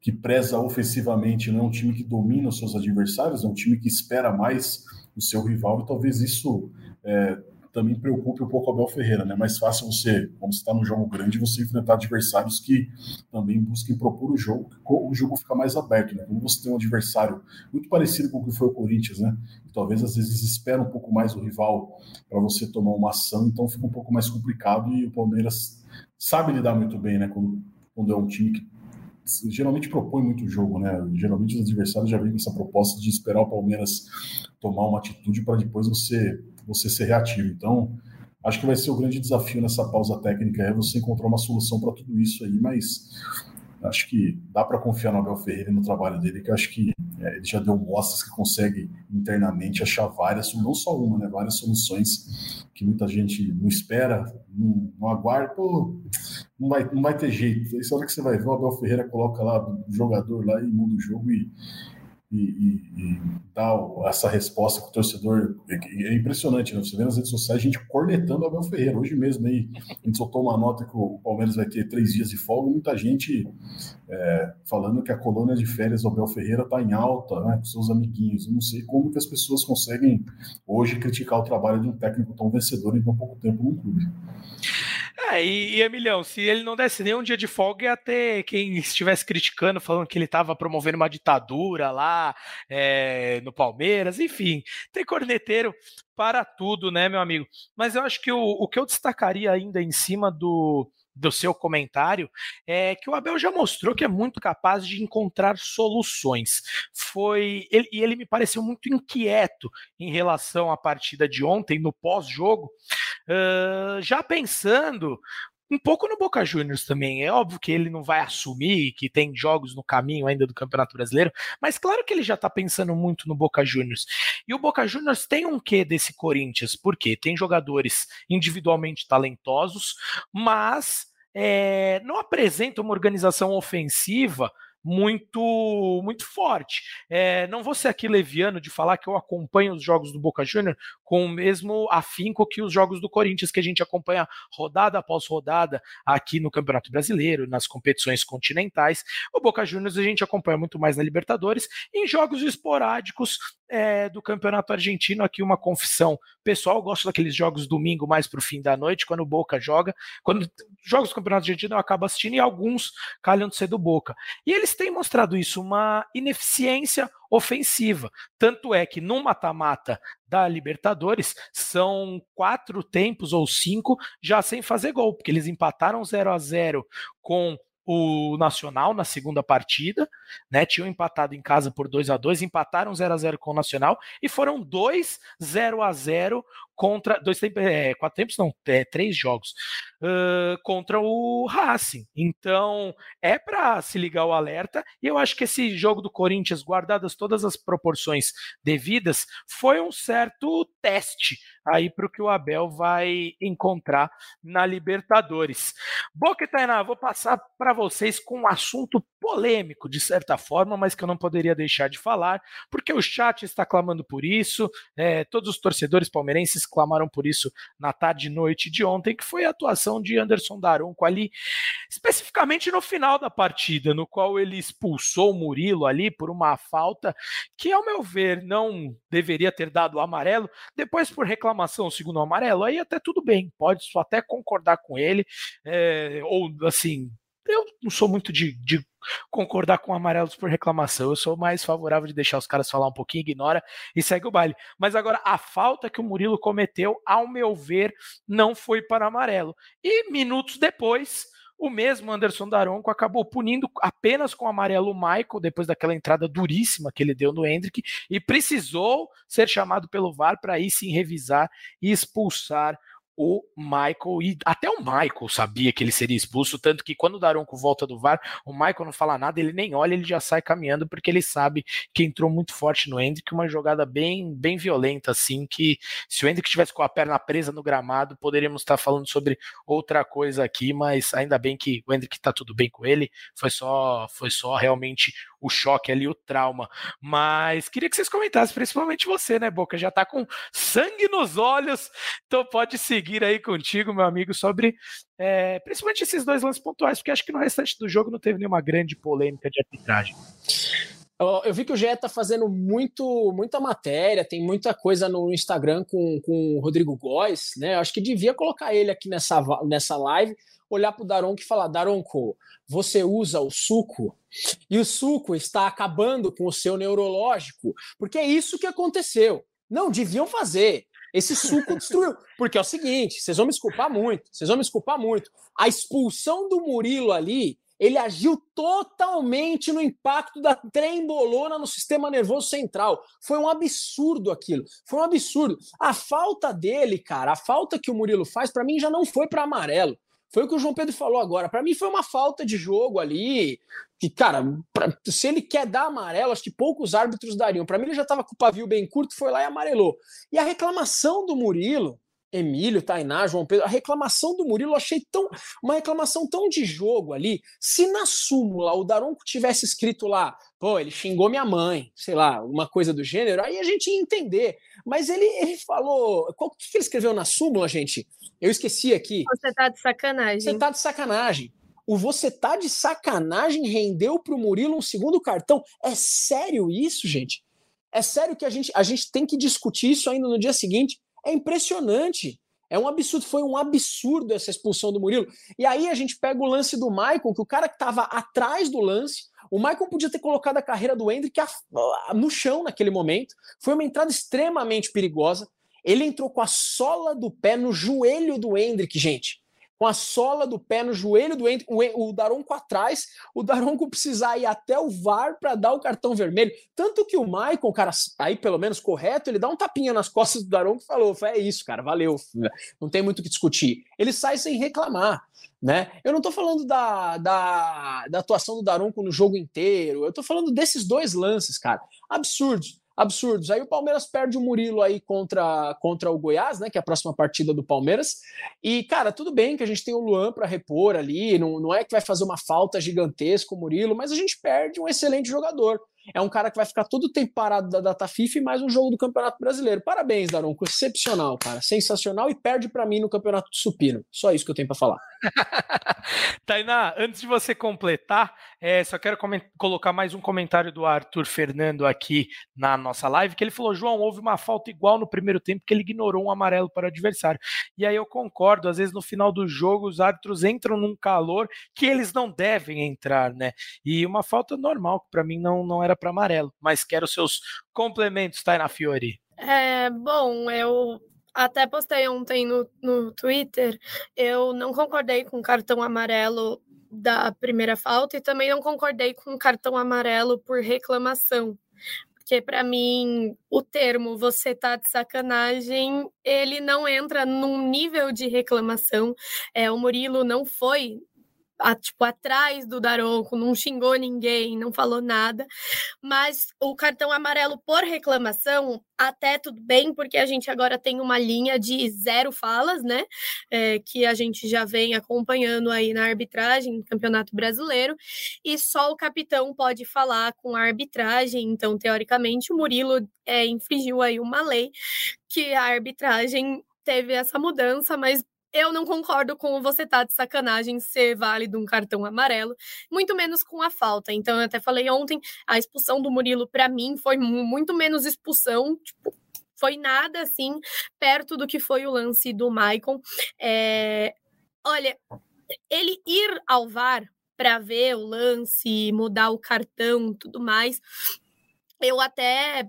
que preza ofensivamente, não é um time que domina os seus adversários, é um time que espera mais o seu rival e talvez isso é, também preocupe um pouco o Abel Ferreira, né? É mais fácil você, como você está num jogo grande, você enfrentar adversários que também busquem propor o jogo, o jogo fica mais aberto, né? Como você tem um adversário muito parecido com o que foi o Corinthians, né? Que talvez às vezes espera um pouco mais o rival para você tomar uma ação, então fica um pouco mais complicado e o Palmeiras sabe lidar muito bem, né? Quando, quando é um time que geralmente propõe muito jogo, né? Geralmente os adversários já vêm com essa proposta de esperar o Palmeiras tomar uma atitude para depois você você ser reativo. Então, acho que vai ser o grande desafio nessa pausa técnica é você encontrar uma solução para tudo isso aí, mas acho que dá para confiar no Abel Ferreira e no trabalho dele, que acho que é, ele já deu mostras que consegue internamente achar várias, não só uma, né, várias soluções que muita gente não espera, não, não aguarda, pô, não vai, não vai ter jeito. Aí, hora que você vai ver, o Abel Ferreira coloca lá o jogador lá e muda o jogo e e, e, e dar essa resposta com o torcedor. É, é impressionante, né? Você vê nas redes sociais a gente cornetando o Abel Ferreira. Hoje mesmo aí, a gente soltou uma nota que o Palmeiras vai ter três dias de folga, muita gente é, falando que a colônia de férias do Abel Ferreira está em alta, né, com seus amiguinhos. Eu não sei como que as pessoas conseguem hoje criticar o trabalho de um técnico tão vencedor em tão pouco tempo no clube. É, e, e Emilhão, se ele não desse nem um dia de folga, ia ter quem estivesse criticando, falando que ele estava promovendo uma ditadura lá é, no Palmeiras, enfim, tem corneteiro para tudo, né, meu amigo? Mas eu acho que o, o que eu destacaria ainda em cima do, do seu comentário é que o Abel já mostrou que é muito capaz de encontrar soluções. Foi e ele me pareceu muito inquieto em relação à partida de ontem no pós-jogo, já pensando um pouco no Boca Juniors também. É óbvio que ele não vai assumir que tem jogos no caminho ainda do Campeonato Brasileiro, mas claro que ele já está pensando muito no Boca Juniors. E o Boca Juniors tem um quê desse Corinthians? Porque tem jogadores individualmente talentosos, mas é, não apresenta uma organização ofensiva muito muito forte. É, não vou ser aqui leviano de falar que eu acompanho os jogos do Boca Júnior com o mesmo afinco que os jogos do Corinthians, que a gente acompanha rodada após rodada aqui no Campeonato Brasileiro, nas competições continentais. O Boca Juniors a gente acompanha muito mais na Libertadores, em jogos esporádicos é, do Campeonato Argentino. Aqui uma confissão pessoal, gosto daqueles jogos domingo mais para o fim da noite, quando o Boca joga. Quando jogos do Campeonato Argentino eu acabo assistindo e alguns calham de ser do Boca. E eles têm mostrado isso, uma ineficiência ofensiva. Tanto é que no mata-mata da Libertadores são quatro tempos ou cinco já sem fazer gol, porque eles empataram 0 a 0 com o Nacional na segunda partida, né? Tinham empatado em casa por 2 a 2 empataram 0 a 0 com o Nacional e foram 2 0 a 0 contra dois tempos, é, quatro tempos não, é, três jogos uh, contra o Racing. Então é para se ligar o alerta. E eu acho que esse jogo do Corinthians, guardadas todas as proporções devidas, foi um certo teste aí para o que o Abel vai encontrar na Libertadores. Boca e Tainá, vou passar para vocês com um assunto polêmico, de certa forma, mas que eu não poderia deixar de falar, porque o chat está clamando por isso, é, todos os torcedores palmeirenses clamaram por isso na tarde e noite de ontem, que foi a atuação de Anderson Daronco ali, especificamente no final da partida, no qual ele expulsou o Murilo ali por uma falta que, ao meu ver, não deveria ter dado o amarelo, depois por reclamação, segundo o amarelo, aí até tudo bem, pode só até concordar com ele, é, ou assim, eu não sou muito de, de, concordar com amarelos por reclamação. Eu sou mais favorável de deixar os caras falar um pouquinho, ignora e segue o baile. Mas agora, a falta que o Murilo cometeu, ao meu ver, não foi para amarelo. E minutos depois, o mesmo Anderson Daronco acabou punindo apenas com amarelo o Michael, depois daquela entrada duríssima que ele deu no Hendrick, e precisou ser chamado pelo VAR para aí sim revisar e expulsar o Michael, e até o Michael sabia que ele seria expulso, tanto que quando o Daronco volta do VAR, o Michael não fala nada, ele nem olha, ele já sai caminhando, porque ele sabe que entrou muito forte no Hendrick, uma jogada bem, bem violenta, assim, que se o Hendrick tivesse com a perna presa no gramado, poderíamos estar falando sobre outra coisa aqui, mas ainda bem que o Hendrick tá tudo bem com ele, foi só, foi só realmente o choque ali, o trauma. Mas queria que vocês comentassem, principalmente você, né, Boca? Já tá com sangue nos olhos, então pode seguir aí contigo, meu amigo, sobre é, principalmente esses dois lances pontuais, porque acho que no restante do jogo não teve nenhuma grande polêmica de arbitragem. Eu vi que o GE tá fazendo muito, muita matéria, tem muita coisa no Instagram com, com o Rodrigo Góes, né? Eu acho que devia colocar ele aqui nessa, nessa live, olhar pro Daronco e falar: Daronco, você usa o suco e o suco está acabando com o seu neurológico, porque é isso que aconteceu. Não deviam fazer. Esse suco <laughs> destruiu. Porque é o seguinte, vocês vão me desculpar muito, vocês vão me desculpar muito. A expulsão do Murilo ali, ele agiu totalmente no impacto da trembolona no sistema nervoso central. Foi um absurdo aquilo. Foi um absurdo. A falta dele, cara, a falta que o Murilo faz, para mim já não foi para amarelo. Foi o que o João Pedro falou agora. Para mim foi uma falta de jogo ali. Que, cara, pra, se ele quer dar amarelo, acho que poucos árbitros dariam. Para mim ele já estava com o pavio bem curto, foi lá e amarelou. E a reclamação do Murilo, Emílio, Tainá, João Pedro, a reclamação do Murilo eu achei tão uma reclamação tão de jogo ali. Se na súmula o Daronco tivesse escrito lá, pô, ele xingou minha mãe, sei lá, uma coisa do gênero, aí a gente ia entender. Mas ele, ele falou. O que, que ele escreveu na súmula, gente? Eu esqueci aqui. Você tá de sacanagem. Você tá de sacanagem. O você tá de sacanagem rendeu pro Murilo um segundo cartão. É sério isso, gente? É sério que a gente, a gente tem que discutir isso ainda no dia seguinte? É impressionante. É um absurdo, foi um absurdo essa expulsão do Murilo. E aí a gente pega o lance do Maicon, que o cara que estava atrás do lance, o Maicon podia ter colocado a carreira do Hendrick no chão naquele momento. Foi uma entrada extremamente perigosa. Ele entrou com a sola do pé no joelho do Hendrick, gente com a sola do pé no joelho do o, o Daronco atrás, o Daronco precisar ir até o VAR para dar o cartão vermelho. Tanto que o Michael, cara, aí pelo menos correto, ele dá um tapinha nas costas do Daronco e falou: é isso, cara, valeu, não tem muito o que discutir. Ele sai sem reclamar. Né? Eu não estou falando da, da, da atuação do Daronco no jogo inteiro, eu estou falando desses dois lances, cara, absurdos absurdos. Aí o Palmeiras perde o Murilo aí contra, contra o Goiás, né? Que é a próxima partida do Palmeiras. E, cara, tudo bem que a gente tem o Luan para repor ali, não, não é que vai fazer uma falta gigantesca o Murilo, mas a gente perde um excelente jogador é um cara que vai ficar todo o tempo parado da data FIFA e mais um jogo do Campeonato Brasileiro. Parabéns, Daronco. Excepcional, cara. Sensacional e perde para mim no Campeonato Supino. Só isso que eu tenho para falar. <laughs> Tainá, antes de você completar, é, só quero colocar mais um comentário do Arthur Fernando aqui na nossa live, que ele falou: João, houve uma falta igual no primeiro tempo que ele ignorou um amarelo para o adversário. E aí eu concordo, às vezes no final do jogo os árbitros entram num calor que eles não devem entrar, né? E uma falta normal, que para mim não, não era para amarelo, mas quero seus complementos, Tainá Fiori. É, bom, eu até postei ontem no, no Twitter, eu não concordei com o cartão amarelo da primeira falta e também não concordei com o cartão amarelo por reclamação. Porque para mim o termo você tá de sacanagem, ele não entra num nível de reclamação. É, o Murilo não foi a, tipo, atrás do Daronco, não xingou ninguém, não falou nada. Mas o cartão amarelo por reclamação, até tudo bem, porque a gente agora tem uma linha de zero falas, né? É, que a gente já vem acompanhando aí na arbitragem, no Campeonato Brasileiro, e só o capitão pode falar com a arbitragem. Então, teoricamente, o Murilo é, infringiu aí uma lei que a arbitragem teve essa mudança, mas eu não concordo com você tá de sacanagem ser válido um cartão amarelo, muito menos com a falta. Então, eu até falei ontem, a expulsão do Murilo, para mim, foi muito menos expulsão, tipo, foi nada assim, perto do que foi o lance do Maicon. É... Olha, ele ir ao VAR para ver o lance, mudar o cartão, tudo mais, eu até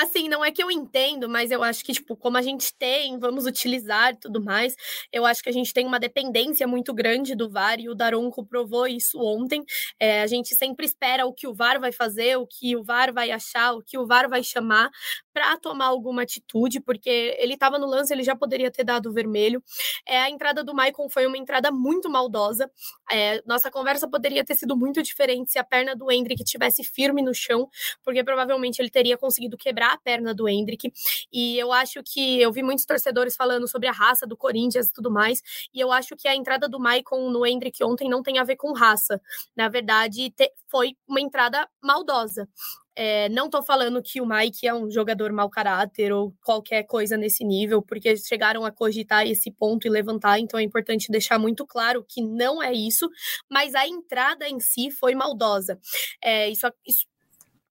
Assim, não é que eu entendo, mas eu acho que, tipo, como a gente tem, vamos utilizar e tudo mais, eu acho que a gente tem uma dependência muito grande do VAR e o Daronco provou isso ontem. É, a gente sempre espera o que o VAR vai fazer, o que o VAR vai achar, o que o VAR vai chamar para tomar alguma atitude, porque ele estava no lance, ele já poderia ter dado o vermelho. É, a entrada do Maicon foi uma entrada muito maldosa. É, nossa conversa poderia ter sido muito diferente se a perna do Hendrick tivesse firme no chão, porque provavelmente ele teria conseguido quebrar quebrar a perna do Hendrick. E eu acho que eu vi muitos torcedores falando sobre a raça do Corinthians e tudo mais. E eu acho que a entrada do Maicon no Hendrick ontem não tem a ver com raça. Na verdade, te, foi uma entrada maldosa. É, não estou falando que o Mike é um jogador mau caráter ou qualquer coisa nesse nível, porque chegaram a cogitar esse ponto e levantar, então é importante deixar muito claro que não é isso, mas a entrada em si foi maldosa. É, isso, isso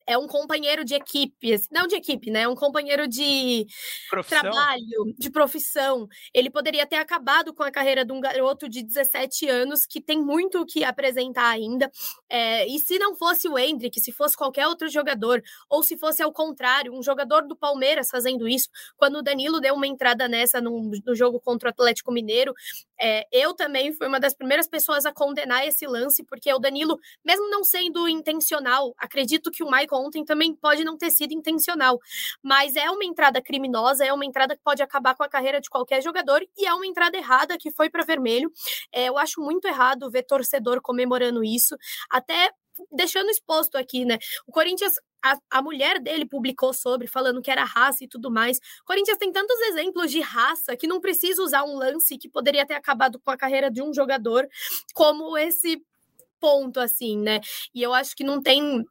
é um companheiro de equipe, assim, não de equipe, né? É um companheiro de profissão. trabalho, de profissão. Ele poderia ter acabado com a carreira de um garoto de 17 anos que tem muito o que apresentar ainda. É, e se não fosse o Hendrick, se fosse qualquer outro jogador, ou se fosse ao contrário, um jogador do Palmeiras fazendo isso, quando o Danilo deu uma entrada nessa no, no jogo contra o Atlético Mineiro, é, eu também fui uma das primeiras pessoas a condenar esse lance, porque o Danilo, mesmo não sendo intencional, acredito que o Michael ontem também pode não ter sido intencional, mas é uma entrada criminosa, é uma entrada que pode acabar com a carreira de qualquer jogador e é uma entrada errada que foi para vermelho. É, eu acho muito errado ver torcedor comemorando isso, até deixando exposto aqui, né? O Corinthians a, a, mulher dele publicou sobre, falando que era raça e tudo mais. Corinthians tem tantos exemplos de raça que não precisa usar um lance que poderia ter acabado com a carreira de um jogador, como esse ponto, assim, né? E eu acho que não tem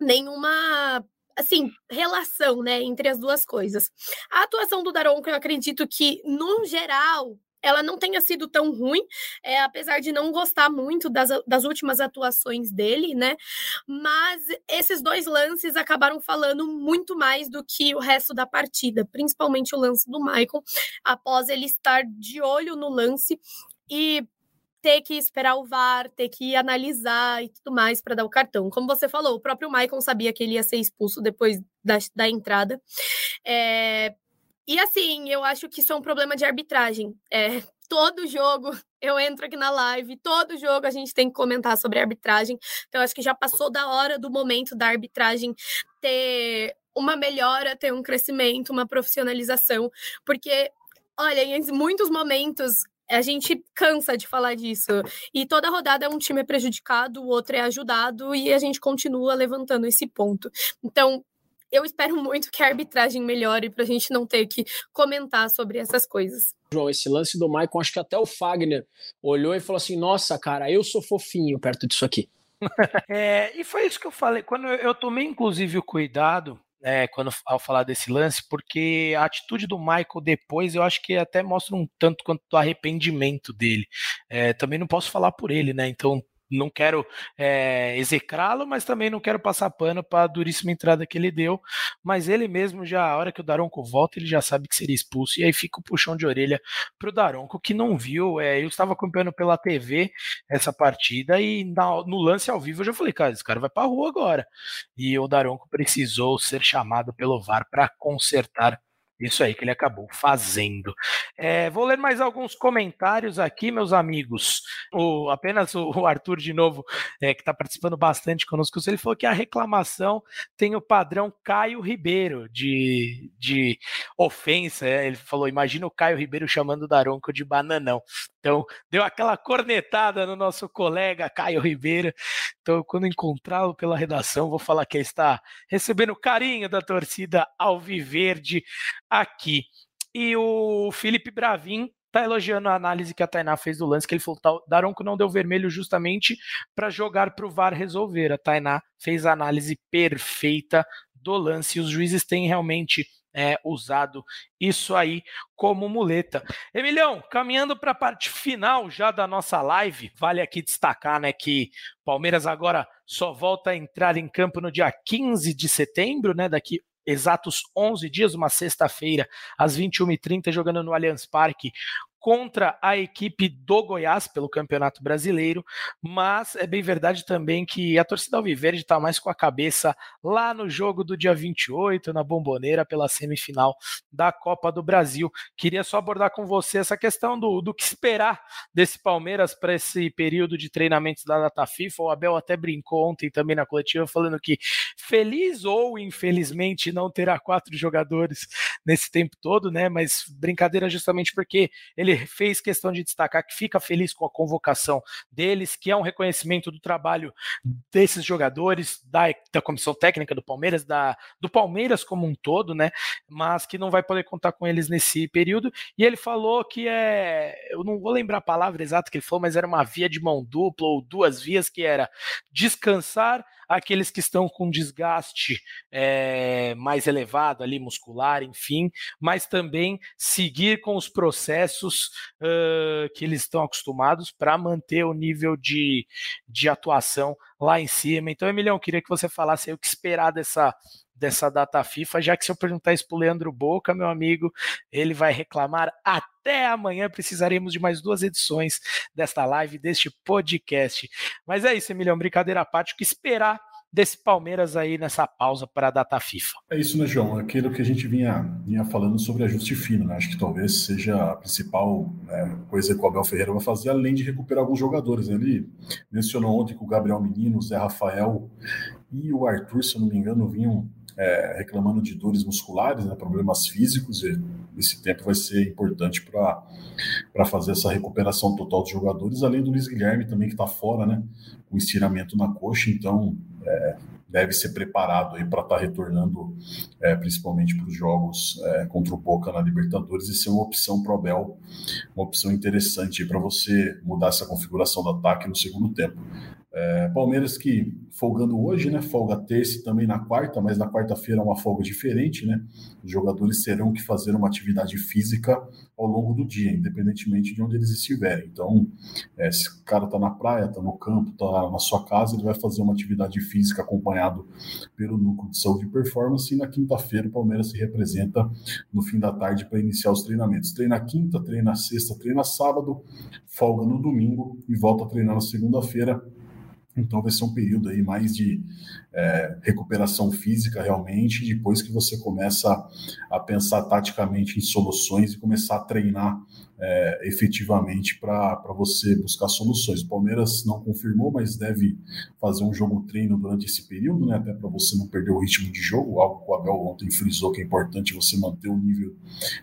nenhuma assim, relação, né, entre as duas coisas. A atuação do Daronco, eu acredito que, no geral, ela não tenha sido tão ruim, é, apesar de não gostar muito das, das últimas atuações dele, né? Mas esses dois lances acabaram falando muito mais do que o resto da partida, principalmente o lance do Michael, após ele estar de olho no lance e ter que esperar o VAR, ter que analisar e tudo mais para dar o cartão. Como você falou, o próprio Maicon sabia que ele ia ser expulso depois da, da entrada. É, e assim, eu acho que isso é um problema de arbitragem. É, todo jogo eu entro aqui na live, todo jogo a gente tem que comentar sobre arbitragem. Então, acho que já passou da hora do momento da arbitragem ter uma melhora, ter um crescimento, uma profissionalização, porque, olha, em muitos momentos a gente cansa de falar disso. E toda rodada um time é prejudicado, o outro é ajudado, e a gente continua levantando esse ponto. Então, eu espero muito que a arbitragem melhore para a gente não ter que comentar sobre essas coisas. João, esse lance do Maicon, acho que até o Fagner olhou e falou assim: Nossa, cara, eu sou fofinho perto disso aqui. <laughs> é, e foi isso que eu falei. Quando eu, eu tomei, inclusive, o cuidado é, quando ao falar desse lance, porque a atitude do Michael depois eu acho que até mostra um tanto quanto do arrependimento dele. É, também não posso falar por ele, né? Então não quero é, execrá-lo, mas também não quero passar pano para a duríssima entrada que ele deu. Mas ele mesmo, já a hora que o Daronco volta, ele já sabe que seria expulso. E aí fica o puxão de orelha para o Daronco, que não viu. É, eu estava acompanhando pela TV essa partida e na, no lance ao vivo eu já falei, cara, esse cara vai para a rua agora. E o Daronco precisou ser chamado pelo VAR para consertar isso aí que ele acabou fazendo. É, vou ler mais alguns comentários aqui, meus amigos. O, apenas o, Arthur, de novo, é, que está participando bastante conosco, ele falou que a reclamação tem o padrão Caio Ribeiro de, de ofensa. É, ele falou: imagina o Caio Ribeiro chamando o Daronco de bananão. Então, deu aquela cornetada no nosso colega Caio Ribeiro. Então, quando encontrá-lo pela redação, vou falar que ele está recebendo carinho da torcida Alviverde aqui. E o Felipe Bravin está elogiando a análise que a Tainá fez do lance, que ele falou que Daronco não deu vermelho justamente para jogar para o VAR resolver. A Tainá fez a análise perfeita do lance e os juízes têm realmente é, usado isso aí como muleta. Emilhão, caminhando para a parte final já da nossa live, vale aqui destacar né, que Palmeiras agora só volta a entrar em campo no dia 15 de setembro, né, daqui exatos 11 dias, uma sexta-feira, às 21h30, jogando no Allianz Parque contra a equipe do Goiás pelo Campeonato Brasileiro, mas é bem verdade também que a torcida Alviverde está mais com a cabeça lá no jogo do dia 28, na Bomboneira, pela semifinal da Copa do Brasil. Queria só abordar com você essa questão do, do que esperar desse Palmeiras para esse período de treinamentos da data FIFA. O Abel até brincou ontem também na coletiva, falando que feliz ou infelizmente não terá quatro jogadores nesse tempo todo, né? Mas brincadeira justamente porque ele fez questão de destacar que fica feliz com a convocação deles, que é um reconhecimento do trabalho desses jogadores, da, da comissão técnica do Palmeiras, da, do Palmeiras como um todo, né? Mas que não vai poder contar com eles nesse período. E ele falou que é. Eu não vou lembrar a palavra exata que ele falou, mas era uma via de mão dupla ou duas vias que era descansar aqueles que estão com desgaste é, mais elevado ali, muscular, enfim, mas também seguir com os processos uh, que eles estão acostumados para manter o nível de, de atuação lá em cima. Então, Emilhão, queria que você falasse aí o que esperar dessa dessa data FIFA, já que se eu perguntar isso para Leandro Boca, meu amigo, ele vai reclamar até amanhã. Precisaremos de mais duas edições desta live, deste podcast. Mas é isso, Emilhão, brincadeira à parte, o que esperar desse Palmeiras aí nessa pausa para a data FIFA. É isso, né, João? Aquilo que a gente vinha, vinha falando sobre ajuste fino, né? Acho que talvez seja a principal né, coisa que o Abel Ferreira vai fazer, além de recuperar alguns jogadores. Ele mencionou ontem que o Gabriel Menino, o Zé Rafael e o Arthur, se eu não me engano, vinham é, reclamando de dores musculares, né, problemas físicos, e esse tempo vai ser importante para fazer essa recuperação total dos jogadores, além do Luiz Guilherme também, que está fora, né, com estiramento na coxa, então é, deve ser preparado aí para estar tá retornando, é, principalmente para os jogos é, contra o Boca na Libertadores, e ser uma opção para o Abel, uma opção interessante para você mudar essa configuração do ataque no segundo tempo. É, Palmeiras que folgando hoje, né? Folga terça e também na quarta, mas na quarta-feira é uma folga diferente, né? Os jogadores terão que fazer uma atividade física ao longo do dia, independentemente de onde eles estiverem. Então, é, se o cara tá na praia, tá no campo, tá na sua casa, ele vai fazer uma atividade física acompanhado pelo núcleo de saúde e performance. E na quinta-feira o Palmeiras se representa no fim da tarde para iniciar os treinamentos. Treina quinta, treina sexta, treina sábado, folga no domingo e volta a treinar na segunda-feira então vai ser um período aí mais de é, recuperação física realmente, depois que você começa a pensar taticamente em soluções e começar a treinar é, efetivamente para você buscar soluções. O Palmeiras não confirmou, mas deve fazer um jogo treino durante esse período, né, até para você não perder o ritmo de jogo, algo que o Abel ontem frisou que é importante você manter o nível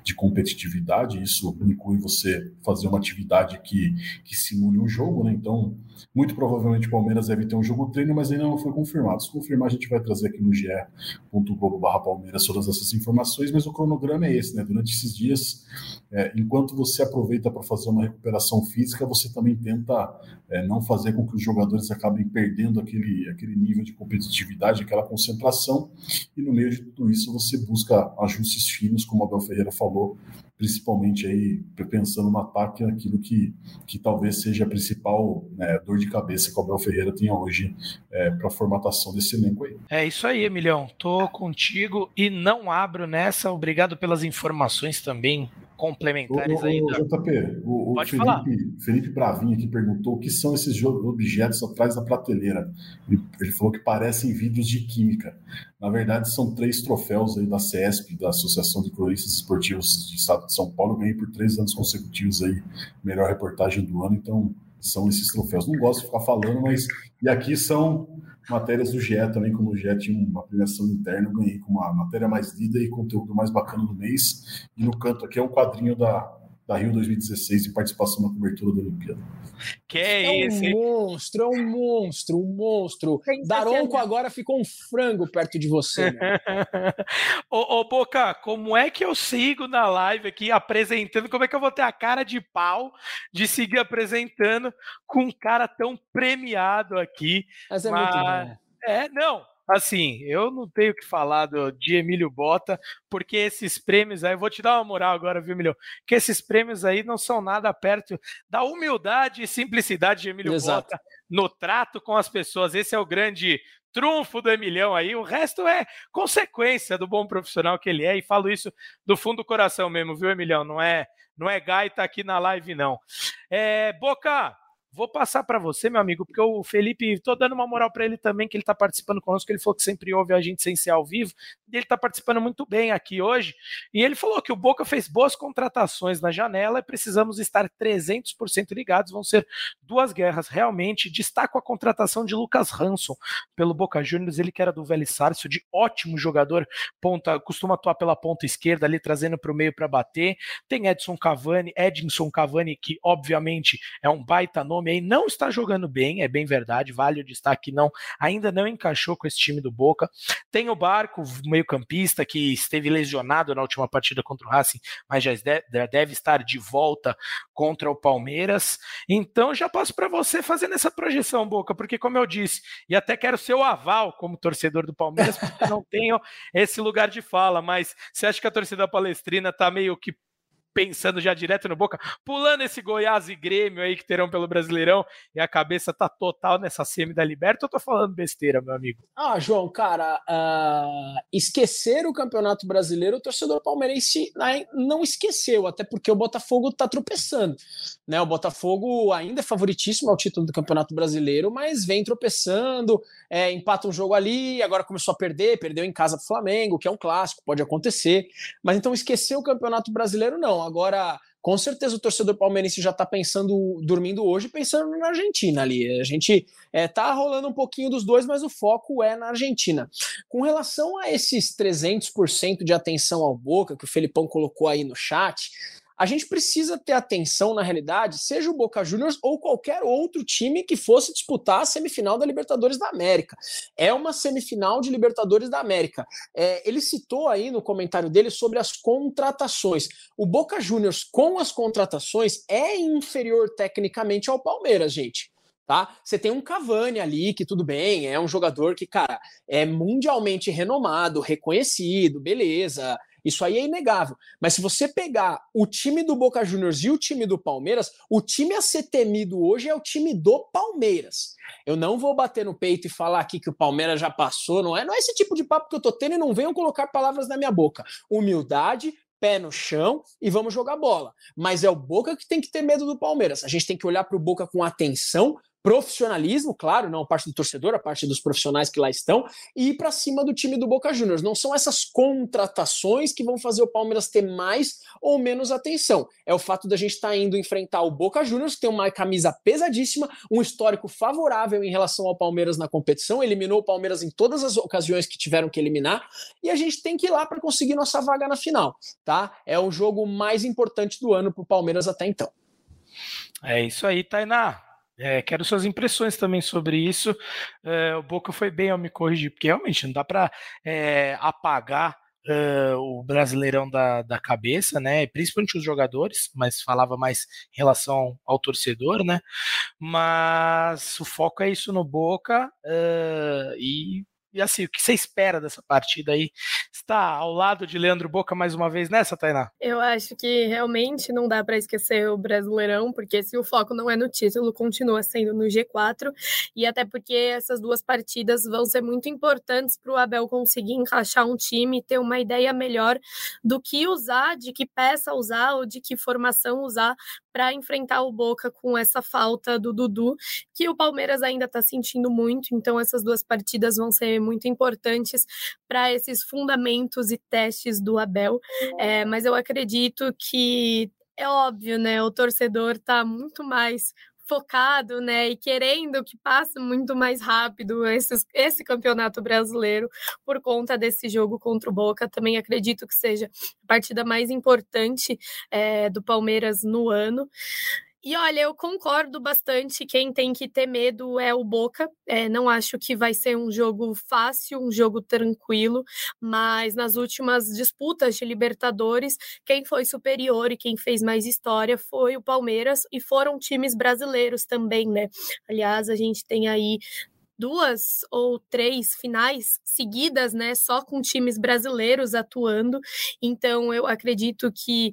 de competitividade, isso inclui você fazer uma atividade que, que simule um jogo, né, então muito provavelmente o Palmeiras deve ter um jogo treino, mas ainda não foi confirmado. Se confirmar, a gente vai trazer aqui no ge.globo.barra Palmeiras todas essas informações, mas o cronograma é esse, né? Durante esses dias, é, enquanto você aproveita para fazer uma recuperação física, você também tenta é, não fazer com que os jogadores acabem perdendo aquele, aquele nível de competitividade, aquela concentração, e no meio de tudo isso você busca ajustes finos, como a Abel Ferreira falou, principalmente aí pensando no ataque, aquilo que, que talvez seja a principal né, dor de cabeça que o Abel Ferreira tenha hoje é, para a formatação desse elenco aí. É isso aí, Emilhão. Tô contigo e não abro nessa. Obrigado pelas informações também complementares ô, aí. Ô, JP, o, Pode Felipe, falar. Felipe Bravinho aqui perguntou o que são esses objetos atrás da prateleira. Ele, ele, falou que parecem vidros de química. Na verdade, são três troféus aí da CESP, da Associação de Cronistas Esportivos de Estado de São Paulo. Ganhei por três anos consecutivos aí, melhor reportagem do ano. Então, são esses troféus. Não gosto de ficar falando, mas. E aqui são matérias do GE também, como o GE tinha uma premiação interna, eu ganhei com uma matéria mais lida e conteúdo mais bacana do mês. E no canto aqui é um quadrinho da, da Rio 2016 de participação na cobertura da Olimpíada. Que é, é esse? um monstro, é um monstro, um monstro. Daronco agora ficou um frango perto de você. Né? <laughs> ô, ô, Boca, como é que eu sigo na live aqui apresentando? Como é que eu vou ter a cara de pau de seguir apresentando com um cara tão premiado aqui? Mas é Mas... muito bom. É, não, Assim, eu não tenho o que falar do, de Emílio Bota, porque esses prêmios aí, eu vou te dar uma moral agora, viu, Emílio? Que esses prêmios aí não são nada perto da humildade e simplicidade de Emílio Exato. Bota no trato com as pessoas. Esse é o grande trunfo do Emilhão aí, o resto é consequência do bom profissional que ele é, e falo isso do fundo do coração mesmo, viu, Emilhão? Não é, não é gaita aqui na live, não. É, Boca, Vou passar para você, meu amigo, porque o Felipe, tô dando uma moral para ele também, que ele está participando conosco, ele falou que sempre ouve a gente sem ser ao vivo, e ele está participando muito bem aqui hoje, e ele falou que o Boca fez boas contratações na janela e precisamos estar 300% ligados, vão ser duas guerras, realmente, destaco a contratação de Lucas Hanson pelo Boca Juniors, ele que era do Vélez Sárcio, de ótimo jogador, ponta, costuma atuar pela ponta esquerda ali, trazendo para o meio para bater, tem Edson Cavani, Edinson Cavani, que obviamente é um baita nome, aí não está jogando bem, é bem verdade, vale o destaque não, ainda não encaixou com esse time do Boca. Tem o Barco, meio-campista, que esteve lesionado na última partida contra o Racing, mas já deve estar de volta contra o Palmeiras. Então já passo para você fazendo essa projeção, Boca, porque como eu disse, e até quero seu aval como torcedor do Palmeiras, porque não <laughs> tenho esse lugar de fala, mas você acha que a torcida palestrina está meio que pensando já direto no Boca, pulando esse Goiás e Grêmio aí que terão pelo Brasileirão e a cabeça tá total nessa semi da Liberta, eu tô falando besteira, meu amigo? Ah, João, cara, uh, esquecer o Campeonato Brasileiro, o torcedor palmeirense não esqueceu, até porque o Botafogo tá tropeçando, né? O Botafogo ainda é favoritíssimo ao título do Campeonato Brasileiro, mas vem tropeçando, é, empata um jogo ali, agora começou a perder, perdeu em casa pro Flamengo, que é um clássico, pode acontecer, mas então esquecer o Campeonato Brasileiro não, Agora, com certeza o torcedor palmeirense já está pensando, dormindo hoje, pensando na Argentina ali. A gente é, tá rolando um pouquinho dos dois, mas o foco é na Argentina. Com relação a esses 300% de atenção ao Boca que o Felipão colocou aí no chat, a gente precisa ter atenção na realidade, seja o Boca Juniors ou qualquer outro time que fosse disputar a semifinal da Libertadores da América. É uma semifinal de Libertadores da América. É, ele citou aí no comentário dele sobre as contratações. O Boca Juniors, com as contratações, é inferior tecnicamente ao Palmeiras, gente tá? Você tem um Cavani ali, que tudo bem, é um jogador que, cara, é mundialmente renomado, reconhecido, beleza. Isso aí é inegável. Mas se você pegar o time do Boca Juniors e o time do Palmeiras, o time a ser temido hoje é o time do Palmeiras. Eu não vou bater no peito e falar aqui que o Palmeiras já passou, não é? Não é esse tipo de papo que eu tô tendo e não venham colocar palavras na minha boca. Humildade, pé no chão e vamos jogar bola. Mas é o Boca que tem que ter medo do Palmeiras. A gente tem que olhar para o Boca com atenção, profissionalismo, claro, não a parte do torcedor, a parte dos profissionais que lá estão, e ir para cima do time do Boca Juniors. Não são essas contratações que vão fazer o Palmeiras ter mais ou menos atenção. É o fato da gente estar tá indo enfrentar o Boca Juniors, que tem uma camisa pesadíssima, um histórico favorável em relação ao Palmeiras na competição, eliminou o Palmeiras em todas as ocasiões que tiveram que eliminar, e a gente tem que ir lá para conseguir nossa vaga na final, tá? É o jogo mais importante do ano para o Palmeiras até então. É isso aí, Tainá. É, quero suas impressões também sobre isso. É, o Boca foi bem ao me corrigir, porque realmente não dá para é, apagar uh, o Brasileirão da, da cabeça, né? Principalmente os jogadores, mas falava mais em relação ao torcedor, né? Mas o foco é isso no Boca e e assim, o que você espera dessa partida aí? Está ao lado de Leandro Boca mais uma vez nessa, Tainá? Eu acho que realmente não dá para esquecer o Brasileirão, porque se o foco não é no título, continua sendo no G4, e até porque essas duas partidas vão ser muito importantes para o Abel conseguir encaixar um time, ter uma ideia melhor do que usar, de que peça usar ou de que formação usar para enfrentar o Boca com essa falta do Dudu, que o Palmeiras ainda está sentindo muito, então essas duas partidas vão ser muito importantes para esses fundamentos e testes do Abel. É, mas eu acredito que é óbvio, né? O torcedor está muito mais focado, né, e querendo que passe muito mais rápido esse, campeonato brasileiro por conta desse jogo contra o Boca. Também acredito que seja a partida mais importante é, do Palmeiras no ano. E olha, eu concordo bastante. Quem tem que ter medo é o Boca. É, não acho que vai ser um jogo fácil, um jogo tranquilo, mas nas últimas disputas de Libertadores, quem foi superior e quem fez mais história foi o Palmeiras e foram times brasileiros também, né? Aliás, a gente tem aí duas ou três finais seguidas, né, só com times brasileiros atuando. Então eu acredito que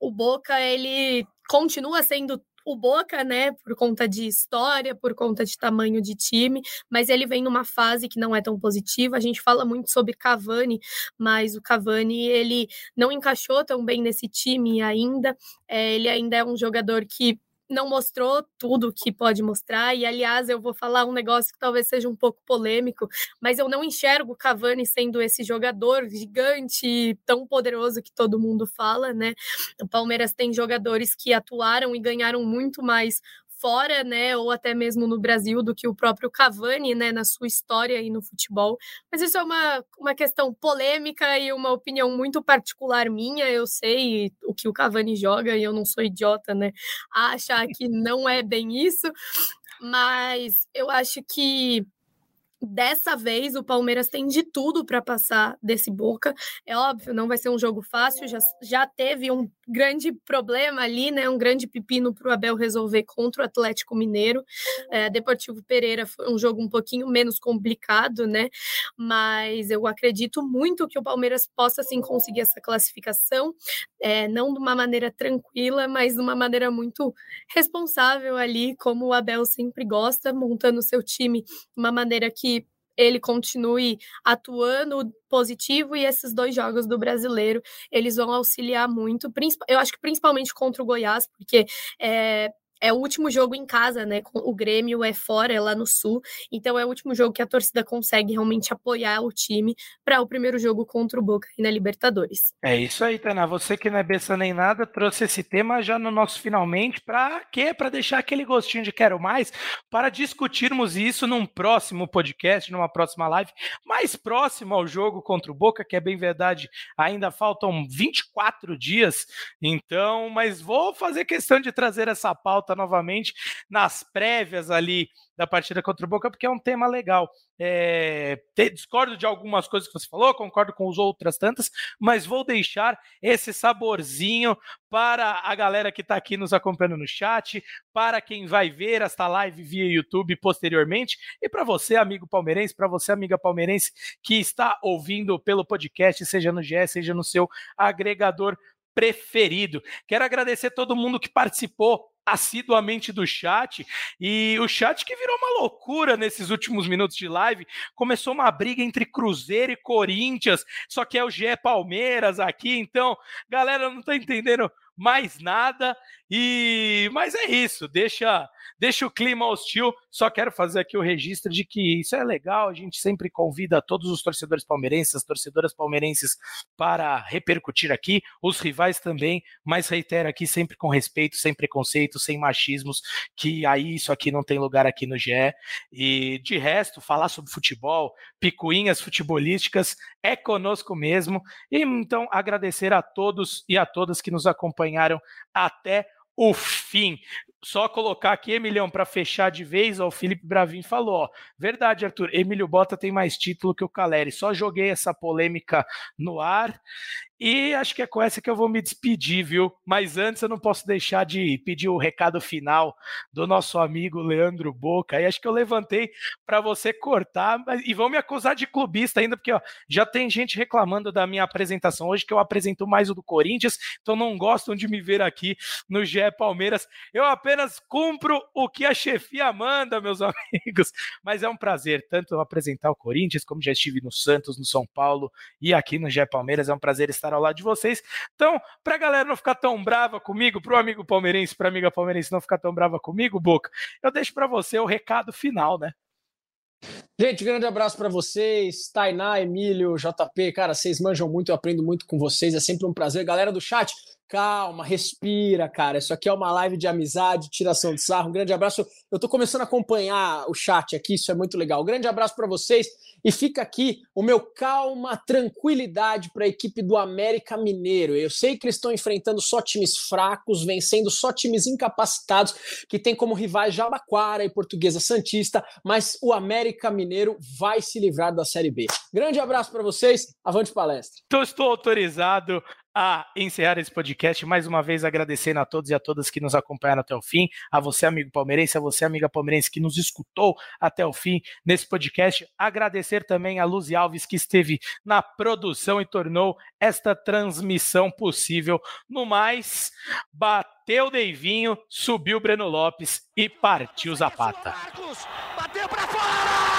o Boca ele continua sendo o Boca, né, por conta de história, por conta de tamanho de time, mas ele vem numa fase que não é tão positiva. A gente fala muito sobre Cavani, mas o Cavani ele não encaixou tão bem nesse time ainda. É, ele ainda é um jogador que não mostrou tudo que pode mostrar. E, aliás, eu vou falar um negócio que talvez seja um pouco polêmico, mas eu não enxergo o Cavani sendo esse jogador gigante, tão poderoso que todo mundo fala, né? O Palmeiras tem jogadores que atuaram e ganharam muito mais fora, né, ou até mesmo no Brasil, do que o próprio Cavani, né, na sua história aí no futebol. Mas isso é uma, uma questão polêmica e uma opinião muito particular minha. Eu sei o que o Cavani joga e eu não sou idiota, né, a achar que não é bem isso. Mas eu acho que Dessa vez, o Palmeiras tem de tudo para passar desse Boca. É óbvio, não vai ser um jogo fácil, já, já teve um grande problema ali, né? Um grande pepino para o Abel resolver contra o Atlético Mineiro. É, Deportivo Pereira foi um jogo um pouquinho menos complicado, né? Mas eu acredito muito que o Palmeiras possa sim conseguir essa classificação, é, não de uma maneira tranquila, mas de uma maneira muito responsável ali, como o Abel sempre gosta, montando o seu time de uma maneira que ele continue atuando positivo e esses dois jogos do brasileiro eles vão auxiliar muito. Eu acho que principalmente contra o Goiás, porque é, é o último jogo em casa, né? O Grêmio é fora, é lá no Sul. Então é o último jogo que a torcida consegue realmente apoiar o time para o primeiro jogo contra o Boca na Libertadores. É isso aí, Tana. Você que não é besta nem nada, trouxe esse tema já no nosso finalmente. Para quê? Para deixar aquele gostinho de quero mais, para discutirmos isso num próximo podcast, numa próxima live, mais próximo ao jogo contra o Boca, que é bem verdade, ainda faltam 24 dias. Então, mas vou fazer questão de trazer essa pauta volta novamente nas prévias ali da partida contra o Boca, porque é um tema legal. É, te, discordo de algumas coisas que você falou, concordo com as outras tantas, mas vou deixar esse saborzinho para a galera que está aqui nos acompanhando no chat, para quem vai ver esta live via YouTube posteriormente, e para você, amigo palmeirense, para você, amiga palmeirense, que está ouvindo pelo podcast, seja no GE, seja no seu agregador preferido. Quero agradecer todo mundo que participou assiduamente do chat e o chat que virou uma loucura nesses últimos minutos de live. Começou uma briga entre Cruzeiro e Corinthians, só que é o GE Palmeiras aqui, então, galera, não tô entendendo mais nada. E mas é isso, deixa deixa o clima hostil. Só quero fazer aqui o registro de que isso é legal. A gente sempre convida todos os torcedores palmeirenses, as torcedoras palmeirenses para repercutir aqui, os rivais também, mas reitero aqui sempre com respeito, sem preconceito, sem machismos, que aí isso aqui não tem lugar aqui no GE. E de resto, falar sobre futebol, picuinhas futebolísticas é conosco mesmo. E então agradecer a todos e a todas que nos acompanharam até o fim. Só colocar aqui, Emilhão, para fechar de vez, ó, o Felipe Bravin falou: ó, verdade, Arthur, Emílio Bota tem mais título que o Caleri. Só joguei essa polêmica no ar e acho que é com essa que eu vou me despedir, viu? Mas antes eu não posso deixar de pedir o recado final do nosso amigo Leandro Boca. E acho que eu levantei para você cortar e vão me acusar de clubista ainda, porque ó, já tem gente reclamando da minha apresentação hoje, que eu apresento mais o do Corinthians, então não gostam de me ver aqui no GE Palmeiras. Eu apenas cumpro o que a chefia manda, meus <laughs> amigos. Mas é um prazer tanto apresentar o Corinthians, como já estive no Santos, no São Paulo e aqui no GE Palmeiras. É um prazer estar ao lado de vocês. Então, para a galera não ficar tão brava comigo, para o amigo palmeirense, para a amiga palmeirense não ficar tão brava comigo, Boca, eu deixo para você o recado final, né? Gente, grande abraço para vocês, Tainá, Emílio, JP, cara, vocês manjam muito, eu aprendo muito com vocês, é sempre um prazer. Galera do chat, calma, respira, cara. Isso aqui é uma live de amizade, tiração de sarro. Um grande abraço. Eu tô começando a acompanhar o chat aqui, isso é muito legal. Um grande abraço para vocês. E fica aqui o meu calma, tranquilidade para a equipe do América Mineiro. Eu sei que eles estão enfrentando só times fracos, vencendo só times incapacitados, que tem como rivais Jabaquara e Portuguesa Santista, mas o América Mineiro vai se livrar da Série B. Grande abraço para vocês, avante palestra. Então estou autorizado a encerrar esse podcast, mais uma vez agradecendo a todos e a todas que nos acompanharam até o fim, a você, amigo palmeirense, a você, amiga palmeirense, que nos escutou até o fim nesse podcast. Agradecer também a Luzi Alves, que esteve na produção e tornou esta transmissão possível. No mais, bateu Deivinho, subiu Breno Lopes e partiu Zapata. Bateu para fora!